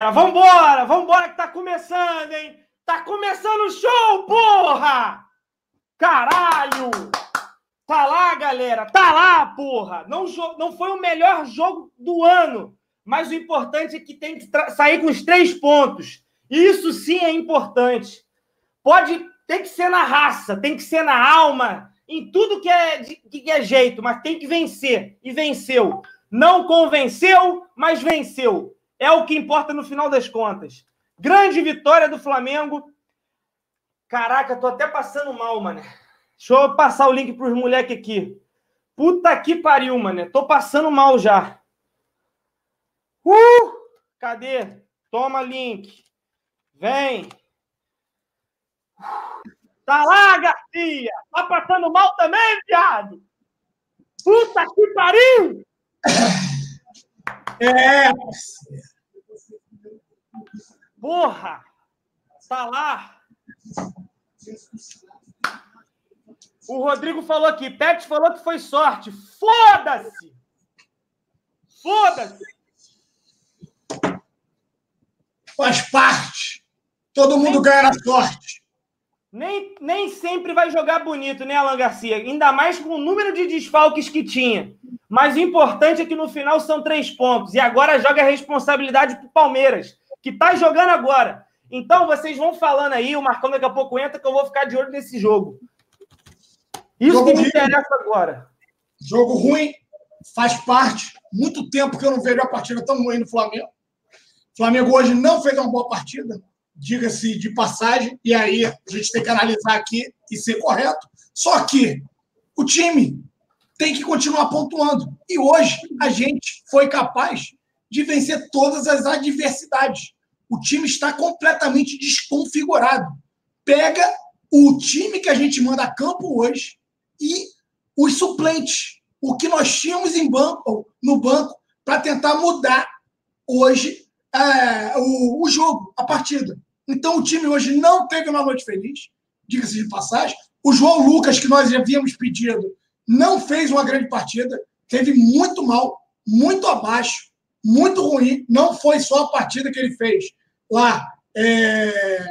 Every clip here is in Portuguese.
Vambora, vambora que tá começando, hein? Tá começando o show, porra! Caralho! Tá lá, galera, tá lá, porra! Não, não foi o melhor jogo do ano, mas o importante é que tem que sair com os três pontos. Isso sim é importante. Pode, tem que ser na raça, tem que ser na alma, em tudo que é, que é jeito, mas tem que vencer. E venceu. Não convenceu, mas venceu. É o que importa no final das contas. Grande vitória do Flamengo. Caraca, tô até passando mal, mano. Deixa eu passar o link para os moleques aqui. Puta que pariu, mano. Tô passando mal já. Uh! Cadê? Toma link. Vem. Tá lá, Garcia! Tá passando mal também, viado? Puta que pariu! É! Porra! Tá lá! O Rodrigo falou aqui, Pet falou que foi sorte. Foda-se! Foda-se! Faz parte. Todo mundo ganha na sorte. Nem, nem sempre vai jogar bonito, né, Alan Garcia? Ainda mais com o número de desfalques que tinha. Mas o importante é que no final são três pontos. E agora joga a responsabilidade para o Palmeiras, que está jogando agora. Então vocês vão falando aí, o Marcão daqui a pouco entra, que eu vou ficar de olho nesse jogo. Isso jogo que me ruim. interessa agora. Jogo ruim, faz parte. Muito tempo que eu não vejo a partida tão ruim no Flamengo. O Flamengo hoje não fez uma boa partida diga-se de passagem, e aí a gente tem que analisar aqui e ser correto. Só que o time tem que continuar pontuando. E hoje a gente foi capaz de vencer todas as adversidades. O time está completamente desconfigurado. Pega o time que a gente manda a campo hoje e os suplentes, o que nós tínhamos em banco, no banco, para tentar mudar hoje é, o, o jogo, a partida. Então o time hoje não teve uma noite feliz, diga-se de passagem. O João Lucas, que nós havíamos pedido, não fez uma grande partida, teve muito mal, muito abaixo, muito ruim. Não foi só a partida que ele fez lá. É...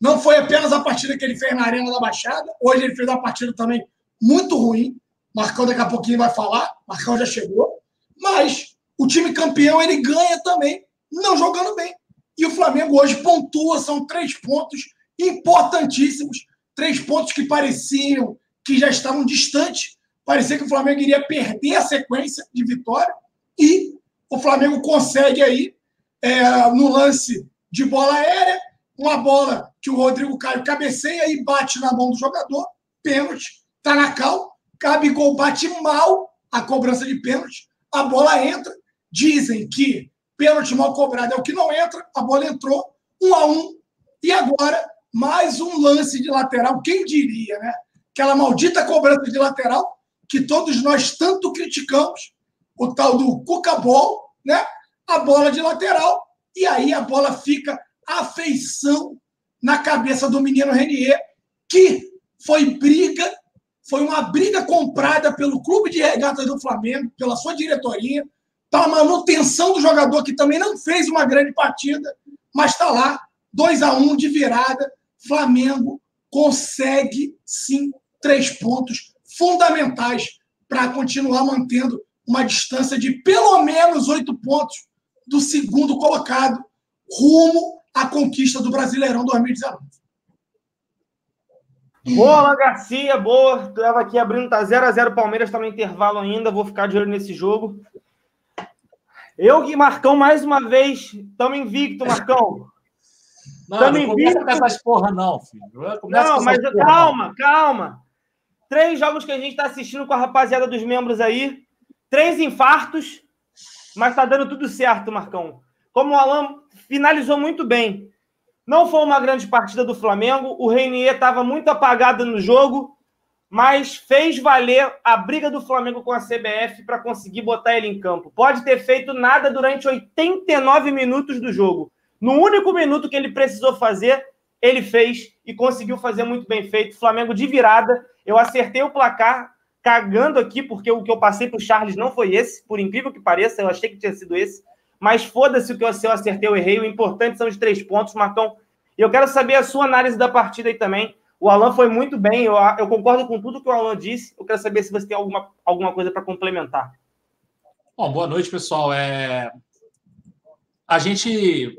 Não foi apenas a partida que ele fez na Arena da Baixada. Hoje ele fez uma partida também muito ruim. Marcão daqui a pouquinho vai falar. Marcão já chegou. Mas o time campeão ele ganha também, não jogando bem. E o Flamengo hoje pontua, são três pontos importantíssimos, três pontos que pareciam que já estavam distantes. Parecia que o Flamengo iria perder a sequência de vitória. E o Flamengo consegue aí, é, no lance de bola aérea, uma bola que o Rodrigo Caio cabeceia e bate na mão do jogador, pênalti, tá na cal, Gabigol bate mal a cobrança de pênalti, a bola entra, dizem que pênalti mal cobrado é o que não entra, a bola entrou, um a um, e agora mais um lance de lateral, quem diria, né? Aquela maldita cobrança de lateral que todos nós tanto criticamos, o tal do Cucabol, né? A bola de lateral, e aí a bola fica afeição na cabeça do menino Renier, que foi briga, foi uma briga comprada pelo Clube de Regatas do Flamengo, pela sua diretoria, para a manutenção do jogador que também não fez uma grande partida, mas está lá, 2 a 1 um de virada. Flamengo consegue sim três pontos fundamentais para continuar mantendo uma distância de pelo menos oito pontos do segundo colocado rumo à conquista do Brasileirão 2019. Boa, Alan Garcia, boa. Estava aqui abrindo, tá 0x0 Palmeiras, está no intervalo ainda. Vou ficar de olho nesse jogo. Eu e Marcão, mais uma vez, estamos invicto, Marcão. Não, tamo não começa com essas porra, não, filho. Não, mas porra, calma, não. calma. Três jogos que a gente está assistindo com a rapaziada dos membros aí. Três infartos, mas está dando tudo certo, Marcão. Como o Alan finalizou muito bem. Não foi uma grande partida do Flamengo. O Reinier estava muito apagado no jogo mas fez valer a briga do Flamengo com a CBF para conseguir botar ele em campo. Pode ter feito nada durante 89 minutos do jogo. No único minuto que ele precisou fazer, ele fez e conseguiu fazer muito bem feito. Flamengo de virada. Eu acertei o placar cagando aqui, porque o que eu passei para o Charles não foi esse, por incrível que pareça, eu achei que tinha sido esse. mas foda-se o que eu acertei ou errei. O importante são os três pontos, Marcão. E eu quero saber a sua análise da partida aí também. O Alan foi muito bem, eu, eu concordo com tudo que o Alan disse. Eu quero saber se você tem alguma, alguma coisa para complementar. Bom, boa noite, pessoal. É... A gente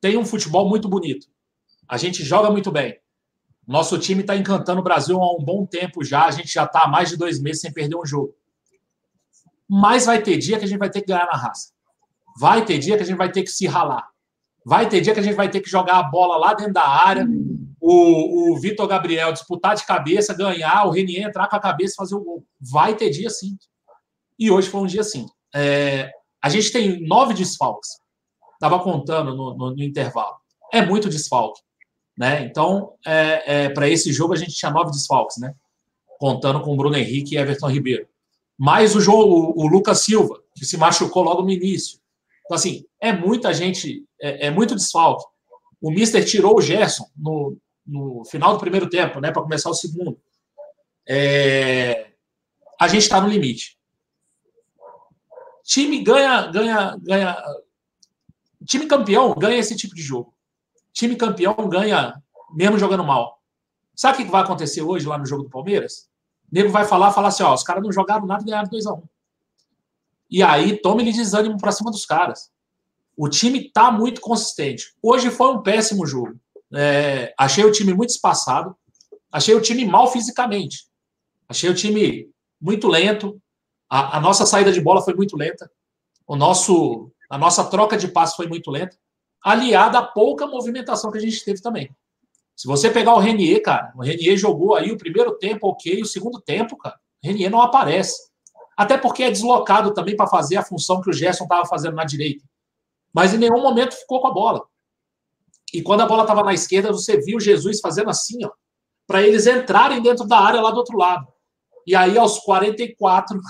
tem um futebol muito bonito. A gente joga muito bem. Nosso time está encantando o Brasil há um bom tempo já. A gente já está há mais de dois meses sem perder um jogo. Mas vai ter dia que a gente vai ter que ganhar na raça. Vai ter dia que a gente vai ter que se ralar. Vai ter dia que a gente vai ter que jogar a bola lá dentro da área, o, o Vitor Gabriel disputar de cabeça, ganhar, o Renier entrar com a cabeça e fazer o gol. Vai ter dia sim. E hoje foi um dia sim. É, a gente tem nove desfalques. Estava contando no, no, no, intervalo. É muito desfalque. Né? Então, é, é, para esse jogo, a gente tinha nove desfalques, né? contando com Bruno Henrique e Everton Ribeiro. Mais o, jogo, o, o Lucas Silva, que se machucou logo no início. Então, assim, é muita gente, é, é muito desfalque. O Mister tirou o Gerson no, no final do primeiro tempo, né, para começar o segundo. É, a gente está no limite. Time ganha, ganha, ganha. Time campeão ganha esse tipo de jogo. Time campeão ganha mesmo jogando mal. Sabe o que vai acontecer hoje lá no jogo do Palmeiras? O nego vai falar, falar assim, ó, os caras não jogaram nada e ganharam 2x1. E aí, tome-lhe desânimo para cima dos caras. O time está muito consistente. Hoje foi um péssimo jogo. É, achei o time muito espaçado. Achei o time mal fisicamente. Achei o time muito lento. A, a nossa saída de bola foi muito lenta. O nosso, a nossa troca de passos foi muito lenta. Aliada à pouca movimentação que a gente teve também. Se você pegar o Renier, cara, o Renier jogou aí o primeiro tempo ok, o segundo tempo, cara, o Renier não aparece. Até porque é deslocado também para fazer a função que o Gerson estava fazendo na direita. Mas em nenhum momento ficou com a bola. E quando a bola estava na esquerda, você viu Jesus fazendo assim, ó, para eles entrarem dentro da área lá do outro lado. E aí, aos 44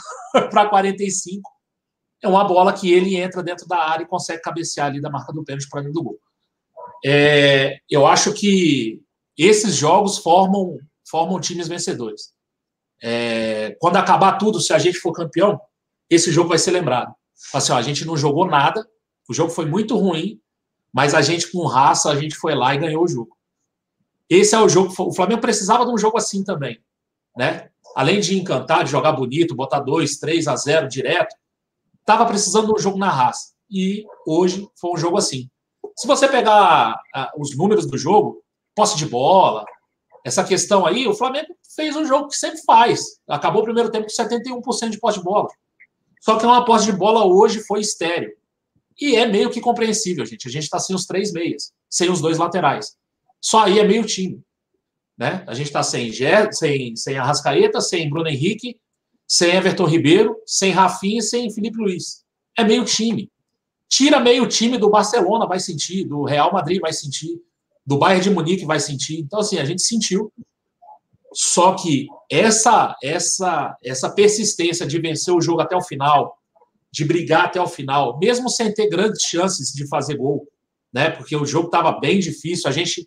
para 45, é uma bola que ele entra dentro da área e consegue cabecear ali da marca do pênalti para dentro do gol. É, eu acho que esses jogos formam, formam times vencedores. É, quando acabar tudo, se a gente for campeão, esse jogo vai ser lembrado. Assim, ó, a gente não jogou nada, o jogo foi muito ruim, mas a gente, com raça, a gente foi lá e ganhou o jogo. Esse é o jogo. O Flamengo precisava de um jogo assim também. Né? Além de encantar, de jogar bonito, botar 2, 3 a 0 direto, estava precisando de um jogo na raça. E hoje foi um jogo assim. Se você pegar uh, os números do jogo, posse de bola, essa questão aí, o Flamengo fez um jogo que sempre faz. Acabou o primeiro tempo com 71% de posse de bola. Só que uma posse de bola hoje foi estéreo. E é meio que compreensível, gente. A gente está sem os três meias, sem os dois laterais. Só aí é meio time. Né? A gente está sem, sem, sem Arrascaeta, sem Bruno Henrique, sem Everton Ribeiro, sem Rafinha e sem Felipe Luiz. É meio time. Tira meio time do Barcelona, vai sentir, do Real Madrid vai sentir, do Bayern de Munique vai sentir. Então, assim, a gente sentiu. Só que essa, essa, essa persistência de vencer o jogo até o final, de brigar até o final, mesmo sem ter grandes chances de fazer gol, né? Porque o jogo estava bem difícil. A gente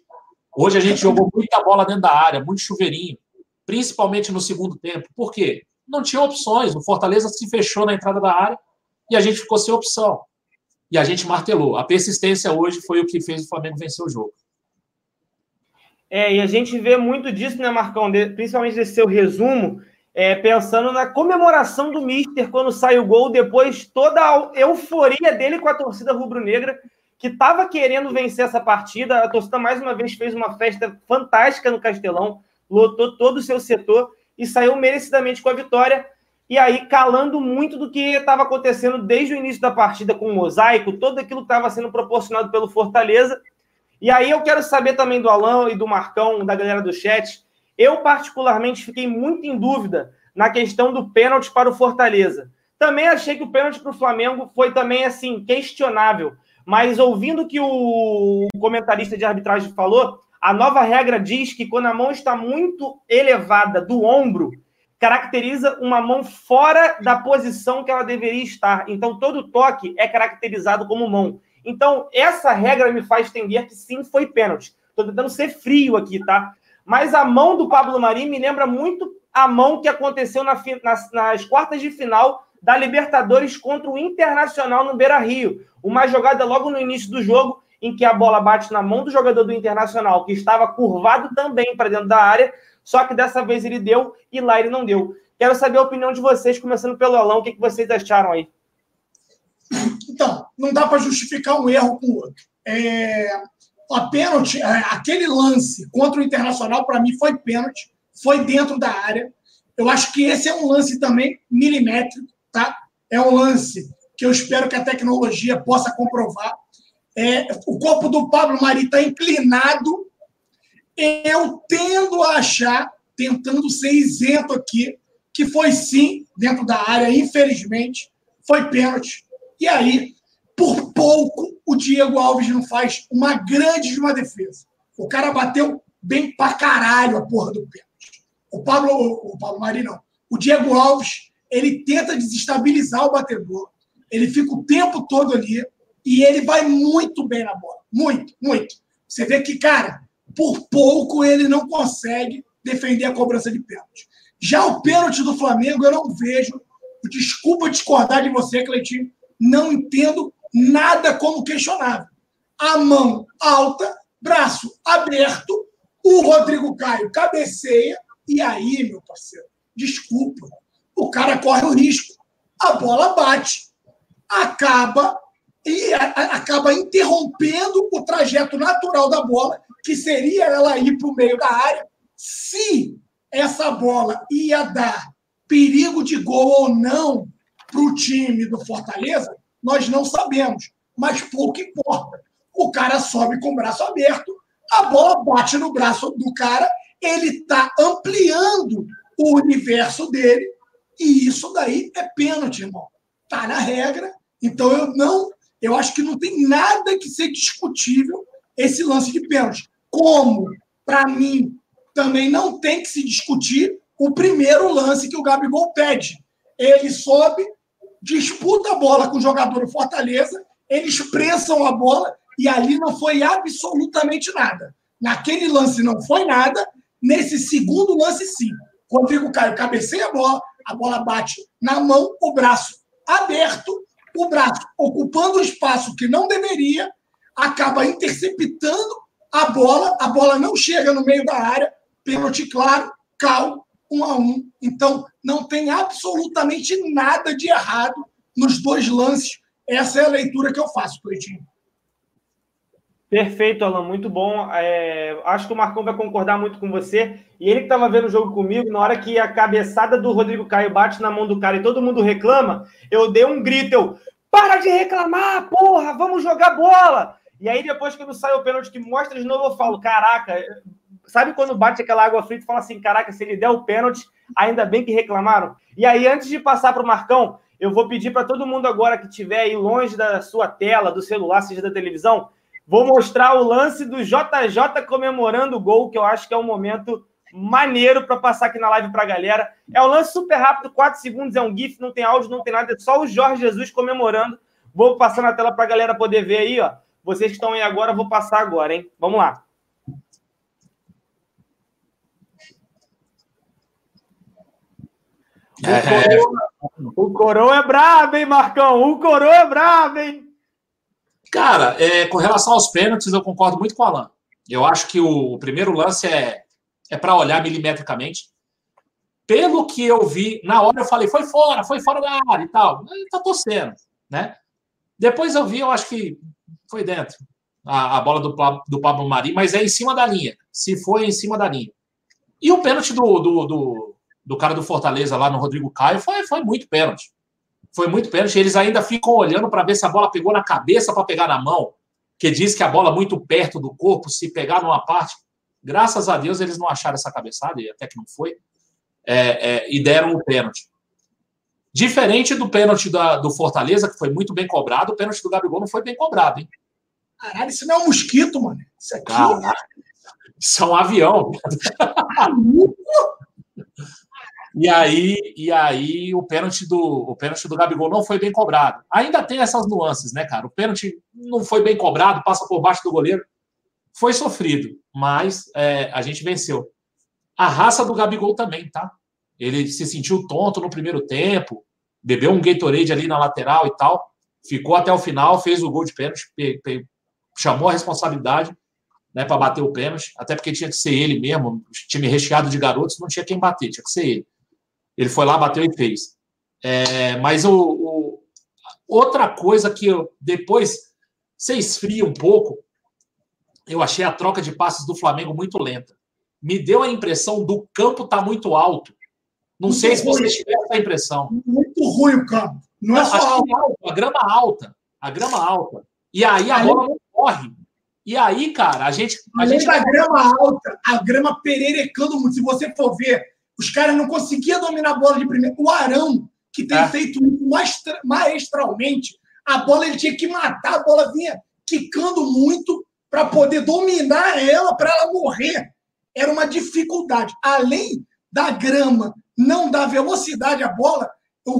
hoje a gente jogou muita bola dentro da área, muito chuveirinho, principalmente no segundo tempo. Por quê? Não tinha opções. O Fortaleza se fechou na entrada da área e a gente ficou sem opção. E a gente martelou. A persistência hoje foi o que fez o Flamengo vencer o jogo. É, e a gente vê muito disso, né, Marcão? De, principalmente desse seu resumo, é, pensando na comemoração do Mister quando sai o gol, depois toda a euforia dele com a torcida rubro-negra, que estava querendo vencer essa partida. A torcida, mais uma vez, fez uma festa fantástica no Castelão, lotou todo o seu setor e saiu merecidamente com a vitória. E aí, calando muito do que estava acontecendo desde o início da partida com o mosaico, tudo aquilo que estava sendo proporcionado pelo Fortaleza e aí eu quero saber também do Alan e do Marcão, da galera do chat. Eu, particularmente, fiquei muito em dúvida na questão do pênalti para o Fortaleza. Também achei que o pênalti para o Flamengo foi também, assim, questionável. Mas ouvindo o que o comentarista de arbitragem falou, a nova regra diz que quando a mão está muito elevada do ombro, caracteriza uma mão fora da posição que ela deveria estar. Então, todo toque é caracterizado como mão. Então, essa regra me faz entender que sim, foi pênalti. Estou tentando ser frio aqui, tá? Mas a mão do Pablo Marim me lembra muito a mão que aconteceu na, nas, nas quartas de final da Libertadores contra o Internacional no Beira Rio. Uma jogada logo no início do jogo, em que a bola bate na mão do jogador do Internacional, que estava curvado também para dentro da área, só que dessa vez ele deu e lá ele não deu. Quero saber a opinião de vocês, começando pelo Alão, o que, vocês acharam aí? Então, não dá para justificar um erro com o outro. É, a pênalti, é, aquele lance contra o Internacional, para mim, foi pênalti, foi dentro da área. Eu acho que esse é um lance também milimétrico, tá? É um lance que eu espero que a tecnologia possa comprovar. É, o corpo do Pablo Mari está inclinado. Eu tendo a achar, tentando ser isento aqui, que foi sim dentro da área, infelizmente, foi pênalti. E aí, por pouco, o Diego Alves não faz uma grande de uma defesa. O cara bateu bem pra caralho a porra do pênalti. O Pablo, o Pablo Mari não. O Diego Alves, ele tenta desestabilizar o batedor. Ele fica o tempo todo ali e ele vai muito bem na bola. Muito, muito. Você vê que, cara, por pouco ele não consegue defender a cobrança de pênalti. Já o pênalti do Flamengo, eu não vejo. Desculpa discordar de você, Cleitinho. Não entendo nada como questionável. A mão alta, braço aberto, o Rodrigo Caio cabeceia, e aí, meu parceiro, desculpa, o cara corre o risco. A bola bate, acaba e acaba interrompendo o trajeto natural da bola, que seria ela ir para o meio da área. Se essa bola ia dar perigo de gol ou não para o time do Fortaleza, nós não sabemos. Mas pouco importa. O cara sobe com o braço aberto, a bola bate no braço do cara, ele está ampliando o universo dele, e isso daí é pênalti, irmão. Está na regra. Então eu não. Eu acho que não tem nada que ser discutível esse lance de pênalti. Como, para mim, também não tem que se discutir o primeiro lance que o Gabigol pede. Ele sobe, disputa a bola com o jogador do Fortaleza, eles prensam a bola e ali não foi absolutamente nada. Naquele lance não foi nada, nesse segundo lance sim. Rodrigo Caio cabeceia a bola, a bola bate na mão, o braço aberto, o braço ocupando o espaço que não deveria, acaba interceptando a bola, a bola não chega no meio da área, pênalti claro, cal, um a um. Então, não tem absolutamente nada de errado nos dois lances. Essa é a leitura que eu faço, Cleitinho. Perfeito, Alan, muito bom. É, acho que o Marcão vai concordar muito com você. E ele que estava vendo o jogo comigo, na hora que a cabeçada do Rodrigo Caio bate na mão do cara e todo mundo reclama, eu dei um grito, eu, para de reclamar, porra, vamos jogar bola! E aí, depois, quando sai o pênalti que mostra de novo, eu falo, caraca, Sabe quando bate aquela água frita e fala assim: caraca, se ele der o pênalti, ainda bem que reclamaram? E aí, antes de passar para o Marcão, eu vou pedir para todo mundo agora que estiver aí longe da sua tela, do celular, seja da televisão, vou mostrar o lance do JJ comemorando o gol, que eu acho que é um momento maneiro para passar aqui na live para a galera. É um lance super rápido, 4 segundos, é um GIF, não tem áudio, não tem nada, é só o Jorge Jesus comemorando. Vou passar na tela para a galera poder ver aí, ó. Vocês que estão aí agora, vou passar agora, hein? Vamos lá. O, é. coroa, o coroa é brabo, hein, Marcão? O coroa é brabo, hein? Cara, é, com relação aos pênaltis, eu concordo muito com o Alan. Eu acho que o, o primeiro lance é, é para olhar milimetricamente. Pelo que eu vi, na hora eu falei, foi fora, foi fora da área e tal. Ele tá torcendo, né? Depois eu vi, eu acho que foi dentro a, a bola do, do Pablo Mari, mas é em cima da linha. Se foi em cima da linha. E o pênalti do, do, do do cara do Fortaleza lá no Rodrigo Caio foi, foi muito pênalti. Foi muito pênalti. Eles ainda ficam olhando para ver se a bola pegou na cabeça para pegar na mão, que diz que a bola muito perto do corpo, se pegar numa parte. Graças a Deus eles não acharam essa cabeçada, e até que não foi, é, é, e deram o pênalti. Diferente do pênalti da, do Fortaleza, que foi muito bem cobrado, o pênalti do Gabigol não foi bem cobrado, hein? Caralho, isso não é um mosquito, mano. Isso aqui. Caralho, isso é um avião. E aí, e aí o pênalti do o pênalti do Gabigol não foi bem cobrado. Ainda tem essas nuances, né, cara? O pênalti não foi bem cobrado, passa por baixo do goleiro. Foi sofrido, mas é, a gente venceu. A raça do Gabigol também, tá? Ele se sentiu tonto no primeiro tempo. bebeu um Gatorade ali na lateral e tal, ficou até o final, fez o gol de pênalti, chamou a responsabilidade né, para bater o pênalti, até porque tinha que ser ele mesmo, time recheado de garotos, não tinha quem bater, tinha que ser ele. Ele foi lá, bateu e fez. É, mas o, o, outra coisa que eu, depois você esfria um pouco, eu achei a troca de passes do Flamengo muito lenta. Me deu a impressão do campo tá muito alto. Não muito sei se você tiver essa impressão. Muito ruim o campo. Não é só alto. alto. A grama alta. A grama alta. E aí a bola não corre. E aí, cara, a gente. A Além gente... da grama alta, a grama pererecando muito. Se você for ver, os caras não conseguiam dominar a bola de primeiro. O Arão, que tem é. feito isso maestralmente, a bola ele tinha que matar, a bola vinha quicando muito para poder dominar ela, para ela morrer. Era uma dificuldade. Além da grama não dar velocidade à bola,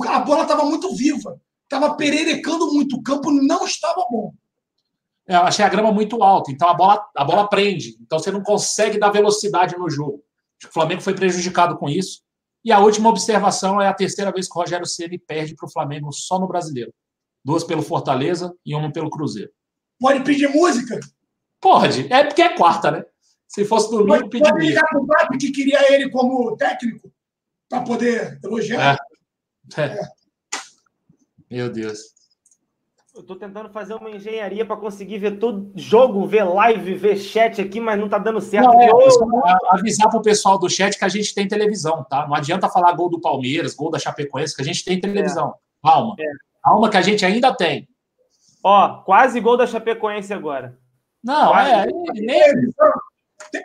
a bola estava muito viva, estava pererecando muito, o campo não estava bom. É, eu achei a grama muito alta, então a bola, a bola prende, então você não consegue dar velocidade no jogo. O Flamengo foi prejudicado com isso. E a última observação é a terceira vez que o Rogério Ceni perde para o Flamengo só no Brasileiro. Duas pelo Fortaleza e uma pelo Cruzeiro. Pode pedir música? Pode. É porque é quarta, né? Se fosse domingo, pode, pode ligar para o Papo que queria ele como técnico para poder elogiar. É. É. Meu Deus. Eu tô tentando fazer uma engenharia para conseguir ver todo jogo, ver live, ver chat aqui, mas não tá dando certo. Não, é, eu... Avisar pro pessoal do chat que a gente tem televisão, tá? Não adianta falar gol do Palmeiras, gol da Chapecoense, que a gente tem televisão. É. Calma. É. Calma que a gente ainda tem. Ó, quase gol da Chapecoense agora. Não, quase. é. Nem...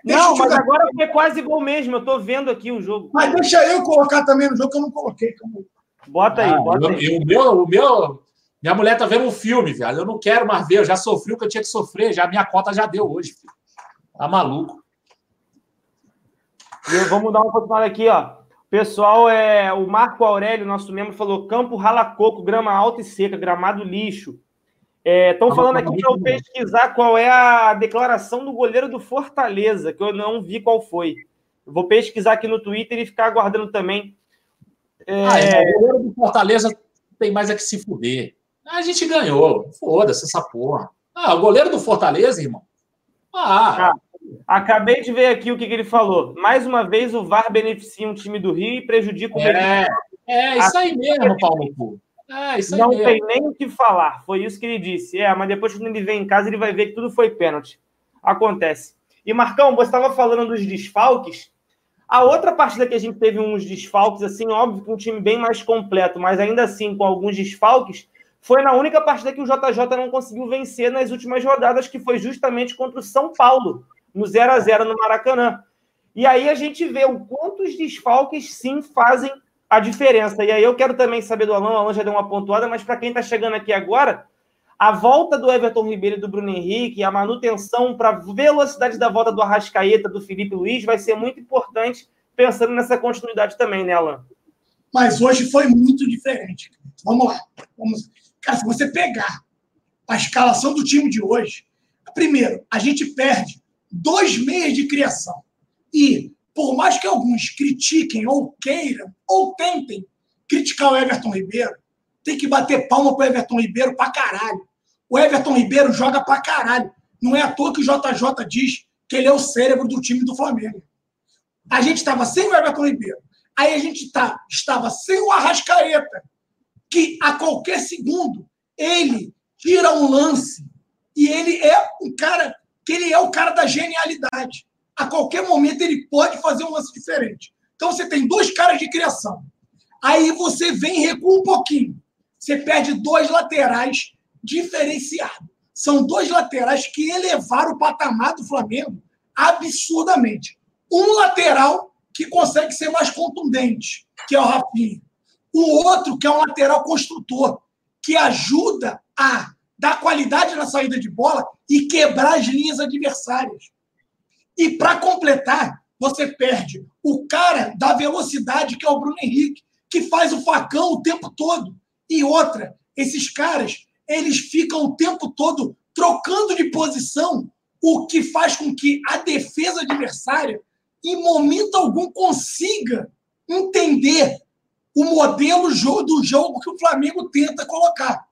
Não, mas agora foi quase gol mesmo. Eu tô vendo aqui o jogo. Mas deixa eu colocar também no jogo que eu não coloquei. Bota aí, ah, bota eu, aí. O meu, o meu, minha mulher tá vendo um filme, viado. Eu não quero mais ver. Eu já sofri o que eu tinha que sofrer. Já minha cota já deu hoje. Filho. Tá maluco. vamos dar uma continuada aqui, ó. Pessoal, é, o Marco Aurélio, nosso membro, falou: campo ralacoco, grama alta e seca, gramado lixo. Estão é, falando aqui para eu pesquisar qual é a declaração do goleiro do Fortaleza, que eu não vi qual foi. vou pesquisar aqui no Twitter e ficar aguardando também. É... Ah, é, o goleiro do Fortaleza tem mais a que se fuder. A gente ganhou. Foda-se essa porra. Ah, o goleiro do Fortaleza, irmão. Ah. ah acabei de ver aqui o que, que, ele falou. Mais uma vez, o VAR beneficia um time do Rio e prejudica o É, é isso aí mesmo, Paulo. É, isso aí Não mesmo. tem nem o que falar. Foi isso que ele disse. É, mas depois, quando ele vem em casa, ele vai ver que tudo foi pênalti. Acontece. E, Marcão, você estava falando dos desfalques. A outra partida que a gente teve uns desfalques, assim, óbvio que um time bem mais completo, mas ainda assim com alguns desfalques, foi na única partida que o JJ não conseguiu vencer nas últimas rodadas, que foi justamente contra o São Paulo, no 0 a 0 no Maracanã. E aí a gente vê o quanto os desfalques sim fazem a diferença. E aí eu quero também saber do Alan, o Alan já deu uma pontuada, mas para quem está chegando aqui agora, a volta do Everton Ribeiro e do Bruno Henrique, a manutenção para a velocidade da volta do Arrascaeta, do Felipe Luiz, vai ser muito importante, pensando nessa continuidade também, né, Alan? Mas hoje foi muito diferente. Vamos lá. Vamos... Cara, se você pegar a escalação do time de hoje, primeiro, a gente perde dois meses de criação. E por mais que alguns critiquem ou queiram ou tentem criticar o Everton Ribeiro, tem que bater palma pro Everton Ribeiro pra caralho. O Everton Ribeiro joga pra caralho. Não é à toa que o JJ diz que ele é o cérebro do time do Flamengo. A gente estava sem o Everton Ribeiro. Aí a gente tá, estava sem o Arrascaeta, que a qualquer segundo ele tira um lance e ele é um cara que ele é o cara da genialidade a qualquer momento ele pode fazer um lance diferente. Então você tem dois caras de criação. Aí você vem e recua um pouquinho. Você perde dois laterais diferenciados. São dois laterais que elevaram o patamar do Flamengo absurdamente. Um lateral que consegue ser mais contundente, que é o Rafinha. O outro que é um lateral construtor, que ajuda a dar qualidade na saída de bola e quebrar as linhas adversárias. E para completar, você perde o cara da velocidade, que é o Bruno Henrique, que faz o facão o tempo todo. E outra, esses caras, eles ficam o tempo todo trocando de posição, o que faz com que a defesa adversária, em momento algum, consiga entender o modelo do jogo que o Flamengo tenta colocar.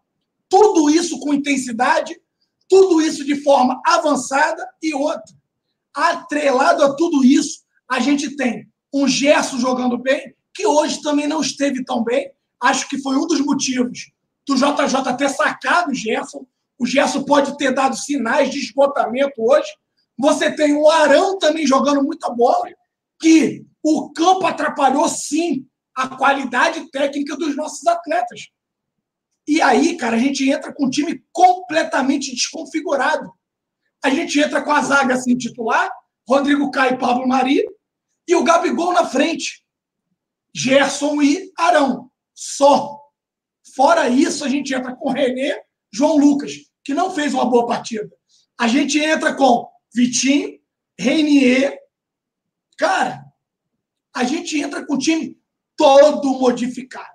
Tudo isso com intensidade, tudo isso de forma avançada e outra. Atrelado a tudo isso, a gente tem um Gerson jogando bem, que hoje também não esteve tão bem. Acho que foi um dos motivos do JJ ter sacado o Gerson. O Gerson pode ter dado sinais de esgotamento hoje. Você tem o Arão também jogando muita bola, que o campo atrapalhou sim a qualidade técnica dos nossos atletas. E aí, cara, a gente entra com um time completamente desconfigurado. A gente entra com a zaga assim titular, Rodrigo Caio e Pablo Mari, e o Gabigol na frente. Gerson e Arão. Só. Fora isso, a gente entra com René, João Lucas, que não fez uma boa partida. A gente entra com Vitinho, Renier. Cara, a gente entra com o time todo modificado.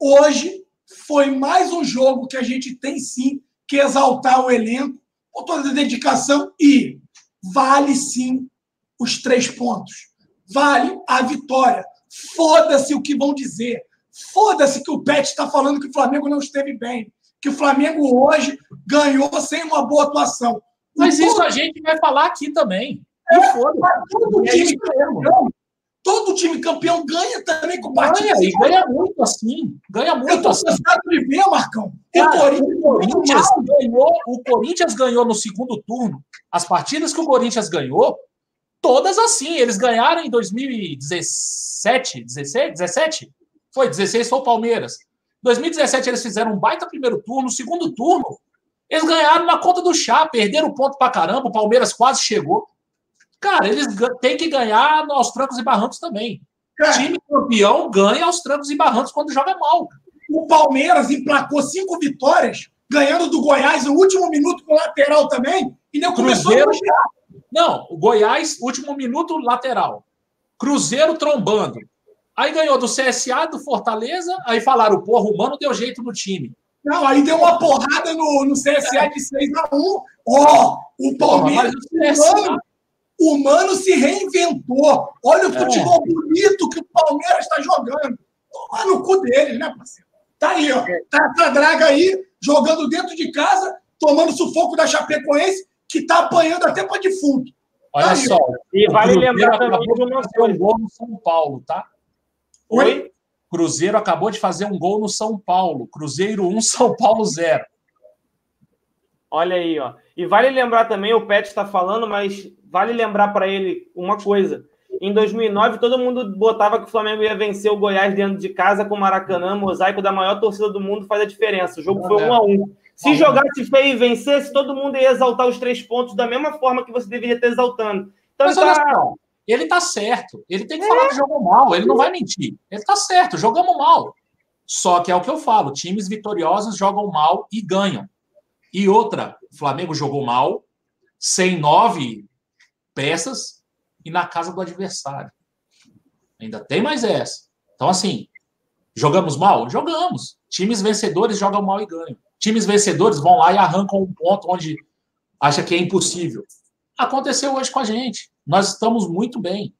Hoje foi mais um jogo que a gente tem sim que exaltar o elenco com toda a dedicação e vale sim os três pontos. Vale a vitória. Foda-se o que vão dizer. Foda-se que o Pet está falando que o Flamengo não esteve bem. Que o Flamengo hoje ganhou sem uma boa atuação. Mas isso a gente vai falar aqui também. É, todo, é time campeão, todo time campeão ganha também com partida. Ganha, e ganha muito assim. Ganha muito Eu tô assim. de ver, Marcão. Cara, o, Corinthians, o, Corinthians ganhou, o Corinthians ganhou no segundo turno. As partidas que o Corinthians ganhou, todas assim. Eles ganharam em 2017, 16, 17? Foi, 16 foi o Palmeiras. 2017 eles fizeram um baita primeiro turno, segundo turno, eles ganharam na conta do chá, perderam ponto pra caramba, o Palmeiras quase chegou. Cara, eles têm que ganhar aos trancos e barrancos também. Cara, time campeão ganha aos trancos e barrancos quando joga mal. O Palmeiras emplacou cinco vitórias, ganhando do Goiás no último minuto com lateral também, e nem começou a Não, o Goiás, último minuto, lateral. Cruzeiro trombando. Aí ganhou do CSA, do Fortaleza, aí falaram, porra, o Mano deu jeito no time. Não, aí deu uma porrada no, no CSA de 6x1. Ó, oh, o Palmeiras. Porra, o, Mano, se reinventou. Olha o é. futebol é. bonito que o Palmeiras está jogando. Toma no cu deles, né, parceiro? Tá aí, ó. Tá essa draga aí, jogando dentro de casa, tomando sufoco da Chapecoense, que tá apanhando até para defunto. Olha tá só. E vale lembrar também de uma coisa. um gol no São Paulo, tá? Oi? Cruzeiro acabou de fazer um gol no São Paulo. Cruzeiro 1, São Paulo 0. Olha aí, ó. E vale lembrar também, o Pet está falando, mas vale lembrar para ele uma coisa. Em 2009, todo mundo botava que o Flamengo ia vencer o Goiás dentro de casa com o Maracanã, mosaico da maior torcida do mundo, faz a diferença. O jogo foi 1 a 1 Se jogasse feio e vencesse, todo mundo ia exaltar os três pontos da mesma forma que você deveria estar exaltando. Então, Mas tá... Ele tá certo. Ele tem que é. falar que jogou mal. Ele não vai mentir. Ele tá certo. Jogamos mal. Só que é o que eu falo: times vitoriosos jogam mal e ganham. E outra, o Flamengo jogou mal, sem nove peças e na casa do adversário. Ainda tem mais essa. Então, assim, jogamos mal? Jogamos. Times vencedores jogam mal e ganham. Times vencedores vão lá e arrancam um ponto onde acha que é impossível. Aconteceu hoje com a gente. Nós estamos muito bem.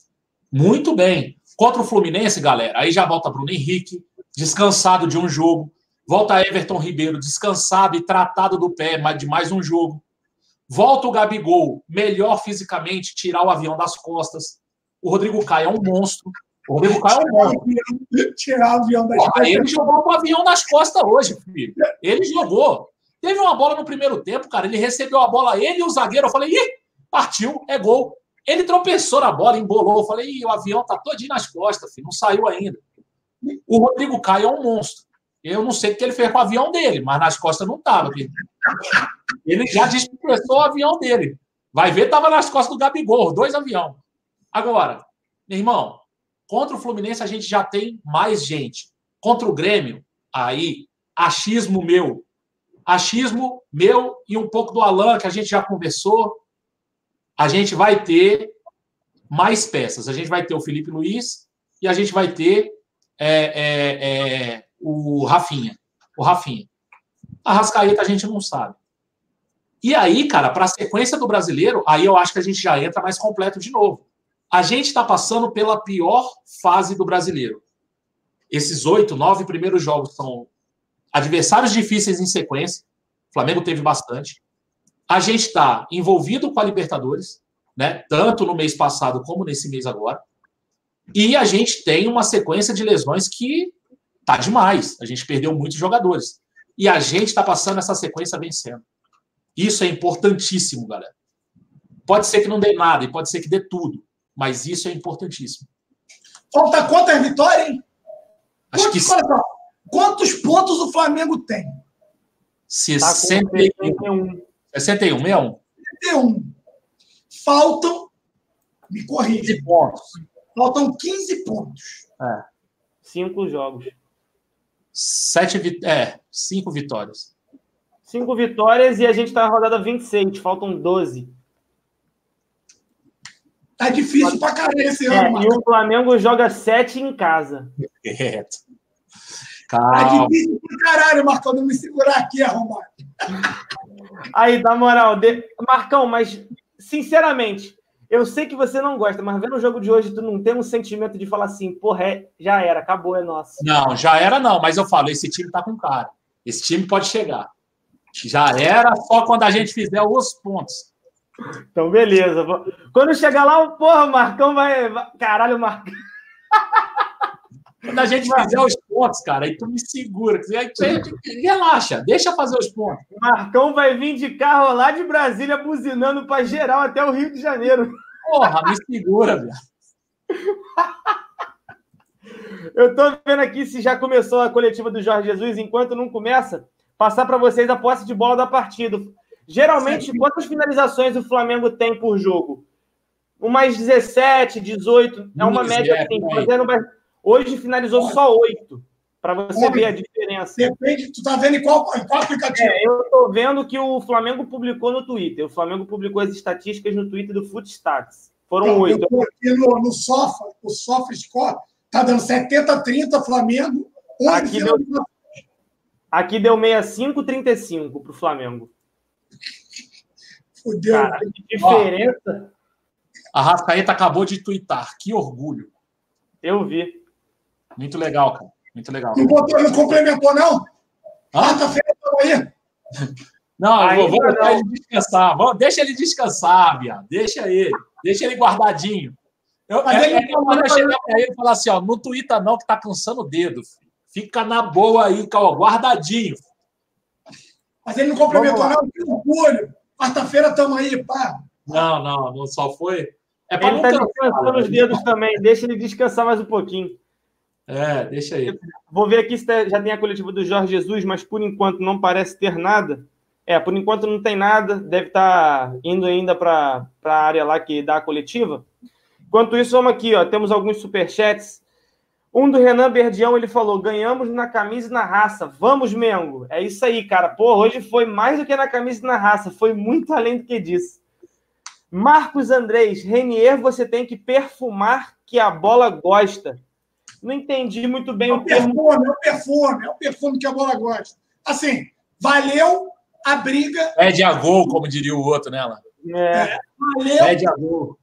Muito bem. Contra o Fluminense, galera, aí já volta Bruno Henrique, descansado de um jogo. Volta Everton Ribeiro, descansado e tratado do pé de mais um jogo. Volta o Gabigol, melhor fisicamente, tirar o avião das costas. O Rodrigo Caio é um monstro. O Rodrigo Caio é um monstro. Tirar o avião das costas. Ele jogou com o avião nas costas hoje, filho. Ele jogou. Teve uma bola no primeiro tempo, cara. Ele recebeu a bola, ele e o zagueiro. Eu falei, ih, partiu, é gol. Ele tropeçou na bola, embolou. Eu falei, Ih, o avião tá todinho nas costas, filho, não saiu ainda. O Rodrigo Caio é um monstro. Eu não sei o que ele fez com o avião dele, mas nas costas não estava. Ele já despressou o avião dele. Vai ver, estava nas costas do Gabigol, dois aviões. Agora, meu irmão, contra o Fluminense a gente já tem mais gente. Contra o Grêmio, aí, achismo meu. Achismo meu e um pouco do Alan, que a gente já conversou a gente vai ter mais peças. A gente vai ter o Felipe Luiz e a gente vai ter é, é, é, o Rafinha. O Rafinha. A Rascaeta a gente não sabe. E aí, cara, para a sequência do brasileiro, aí eu acho que a gente já entra mais completo de novo. A gente está passando pela pior fase do brasileiro. esses oito, nove primeiros jogos são adversários difíceis em sequência. O Flamengo teve bastante. A gente está envolvido com a Libertadores, né? Tanto no mês passado como nesse mês agora. E a gente tem uma sequência de lesões que tá demais. A gente perdeu muitos jogadores. E a gente está passando essa sequência vencendo. Isso é importantíssimo, galera. Pode ser que não dê nada e pode ser que dê tudo, mas isso é importantíssimo. Falta quantas vitórias, hein? Acho quantos, que olha quantos pontos o Flamengo tem? 61. 61, 61. 61. Faltam, me corrija, 15 pontos. faltam 15 pontos. É. Cinco jogos. Sete, vi- é, cinco vitórias. Cinco vitórias e a gente tá na rodada 26. Faltam 12. Tá difícil pra caralho esse É, ano, e mano. o Flamengo joga 7 em casa. Correto. Tá Calma. difícil pra caralho, Marcão, não me segurar aqui, arrombado. Aí, na moral, de- Marcão, mas sinceramente, eu sei que você não gosta, mas vendo o jogo de hoje, tu não tem um sentimento de falar assim, porra, é- já era, acabou, é nosso. Não, já era não, mas eu falo, esse time tá com cara. Esse time pode chegar. Já era só quando a gente fizer os pontos. Então, beleza. Quando chegar lá, porra, o Marcão vai. vai- Caralho, Marcão. Quando a gente fizer os pontos, cara, aí tu me segura. Aí tu- Relaxa, deixa fazer os pontos. Marcão vai vir de carro lá de Brasília buzinando pra geral até o Rio de Janeiro. Porra, me segura, velho. Eu tô vendo aqui se já começou a coletiva do Jorge Jesus. Enquanto não começa, passar para vocês a posse de bola da partida. Geralmente, quantas finalizações o Flamengo tem por jogo? Umas 17, 18. É uma Isso, média assim. aí. fazendo Hoje finalizou só 8. Para você ver a diferença. Depende, tu tá vendo em qual, em qual aplicativo? É, eu tô vendo que o Flamengo publicou no Twitter. O Flamengo publicou as estatísticas no Twitter do Footstats. Foram eu oito. tô aqui no, no Sofa, o Sofa Score, tá dando 70-30 Flamengo, 11 Aqui deu-. Aqui deu 65-35 pro Flamengo. Fudeu. Cara, que diferença. A Rascaeta acabou de twittar. Que orgulho. Eu vi. Muito legal, cara. Muito legal. Não botou, não complementou, não? Quarta-feira tamo aí. Não, eu vou, vou deixar não. ele descansar. Vou- deixa ele descansar, viado. Deixa ele. Deixa ele guardadinho. Eu, Mas é, ele é que eu falou- vou chegar pra ele e falar assim, ó, no Twitter não, que tá cansando o dedo. filho. Fica na boa aí, ó, guardadinho. Mas ele não complementou, não. Que orgulho. Quarta-feira tamo aí, pá. Não, não, não só foi. É pra Ele não tá descansando os né? dedos também. Deixa ele descansar mais um pouquinho. É, deixa ele. Vou ver aqui se tá- já tem a coletiva do Jorge Jesus, mas por enquanto não parece ter nada. É, por enquanto não tem nada. Deve estar indo ainda para a área lá que dá a coletiva. Enquanto isso, vamos aqui, ó. Temos alguns superchats. Um do Renan Berdião, ele falou: ganhamos na camisa e na raça. Vamos, Mengo. É isso aí, cara. Pô, hoje foi mais do que na camisa e na raça. Foi muito além do que disso. Marcos Andrés, Renier, você tem que perfumar que a bola gosta. Não entendi muito bem É o o termo. perfume, é o perfume, é o perfume que a bola gosta. Assim, valeu a briga, Pede a gol, como diria o outro, né? É, valeu, Pede a gol.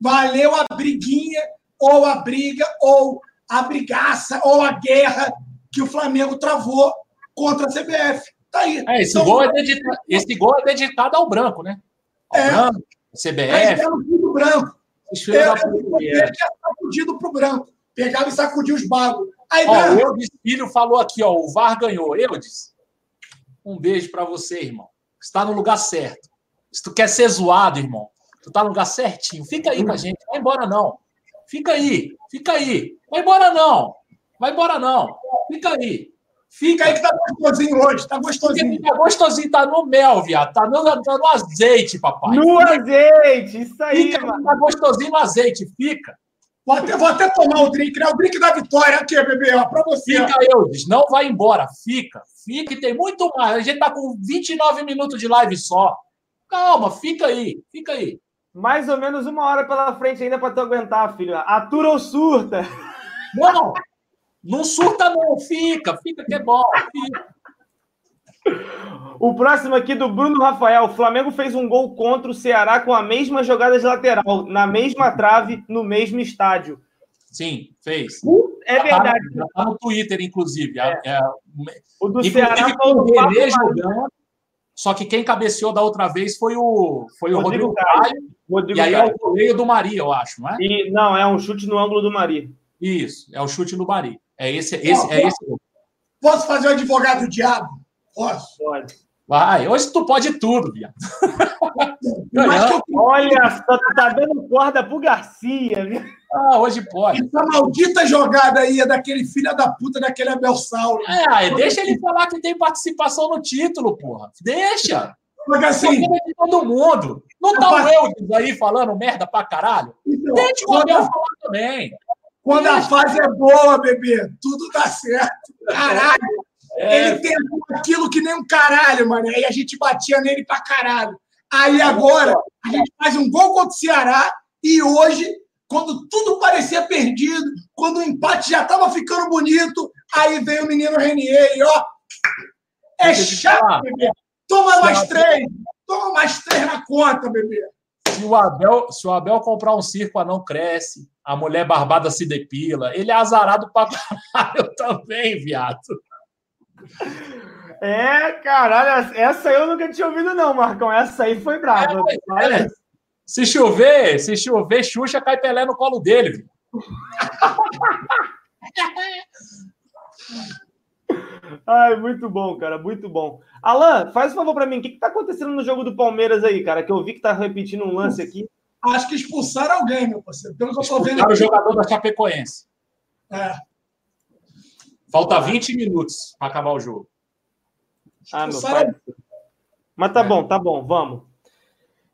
valeu a briguinha, ou a briga, ou a brigaça, ou a guerra que o Flamengo travou contra a CBF. Tá aí. É, esse, Então, gol é dedicado, esse gol é dedicado ao branco, né? Ao É. branco, Aí CBF. deram tudo branco. da puta. eu tinha sacudido pro branco. Pegava e sacudia os bagos. Aí, Ó, né, o Eudes Filho falou aqui, ó, o VAR ganhou. Eudes, um beijo pra você, irmão. Você tá no lugar certo. Se tu quer ser zoado, irmão, tu tá no lugar certinho. Fica aí com a gente, vai embora não. Fica aí, fica aí. Vai embora não. Vai embora não. Fica aí. fica aí que tá gostosinho hoje. Tá Porque gostosinho. fica gostosinho, tá no mel, viado. Tá no, tá no azeite, papai. no azeite, isso aí, Fica, mano. tá gostosinho no azeite, fica. Vou até, vou até tomar o drink, né? O drink da vitória aqui, bebê, ó, pra você. Fica, Eudes, não vai embora. Fica, fica e tem muito mais. A gente tá com 29 minutos de live só. Calma, fica aí, fica aí. Mais ou menos uma hora pela frente ainda para tu aguentar, filho. Atura ou surta? Não, não surta não, fica, fica que é bom. Fica. O próximo aqui do Bruno Rafael. O Flamengo fez um gol contra o Ceará com a mesma jogada de lateral, na mesma trave, no mesmo estádio. Sim, fez. É verdade. Já tá no Twitter, inclusive. É. É, O do inclusive, Ceará foi o René jogando. Só que quem cabeceou da outra vez foi o, foi o Rodrigo Rodrigo Caio. Caio. Rodrigo E aí é Caio. o goleiro do Maria, eu acho, não é? E, não, é um chute no ângulo do Mari. Isso, é o chute no Maria. É esse, esse, é esse. Posso fazer o advogado do diabo? Posso. Pode. Vai, hoje tu pode tudo, viado. Eu Olha só, tu tá dando corda pro Garcia, viu? Ah, hoje pode. Essa maldita jogada aí é daquele filho da puta, daquele Abel Sauro. É, deixa ele falar que tem participação no título, porra. Deixa. Porque assim, Porque de todo mundo. Não tá o Eudes aí falando merda pra caralho? então, Deixa o Abel falar também. quando a fase é boa, bebê, tudo dá certo. Caralho. É, Ele tentou aquilo que nem um caralho, mano. Aí a gente batia nele pra caralho. Aí agora a gente faz um gol contra o Ceará e hoje, quando tudo parecia perdido, quando o empate já tava ficando bonito, aí veio o menino Renier e ó. É chato, bebê. Toma mais três. Toma mais três na conta, bebê. se, o Abel, se o Abel comprar um circo, não cresce. A mulher barbada se depila. Ele é azarado pra caralho também, viado. É, caralho, essa eu nunca tinha ouvido, não, Marcão. Essa aí foi brava. É, se chover, se chover, Xuxa cai Pelé no colo dele. viu? Ai, muito bom, cara, muito bom. Alan, faz um favor pra mim, o que, que tá acontecendo no jogo do Palmeiras aí, cara? Que eu vi que tá repetindo um lance aqui. Acho que expulsaram alguém, meu parceiro. Pelo que eu tô vendo Para o aqui. jogador da Chapecoense. É, Falta 20 minutos para acabar o jogo. Ah, meu pai. Mas tá bom, tá bom, vamos.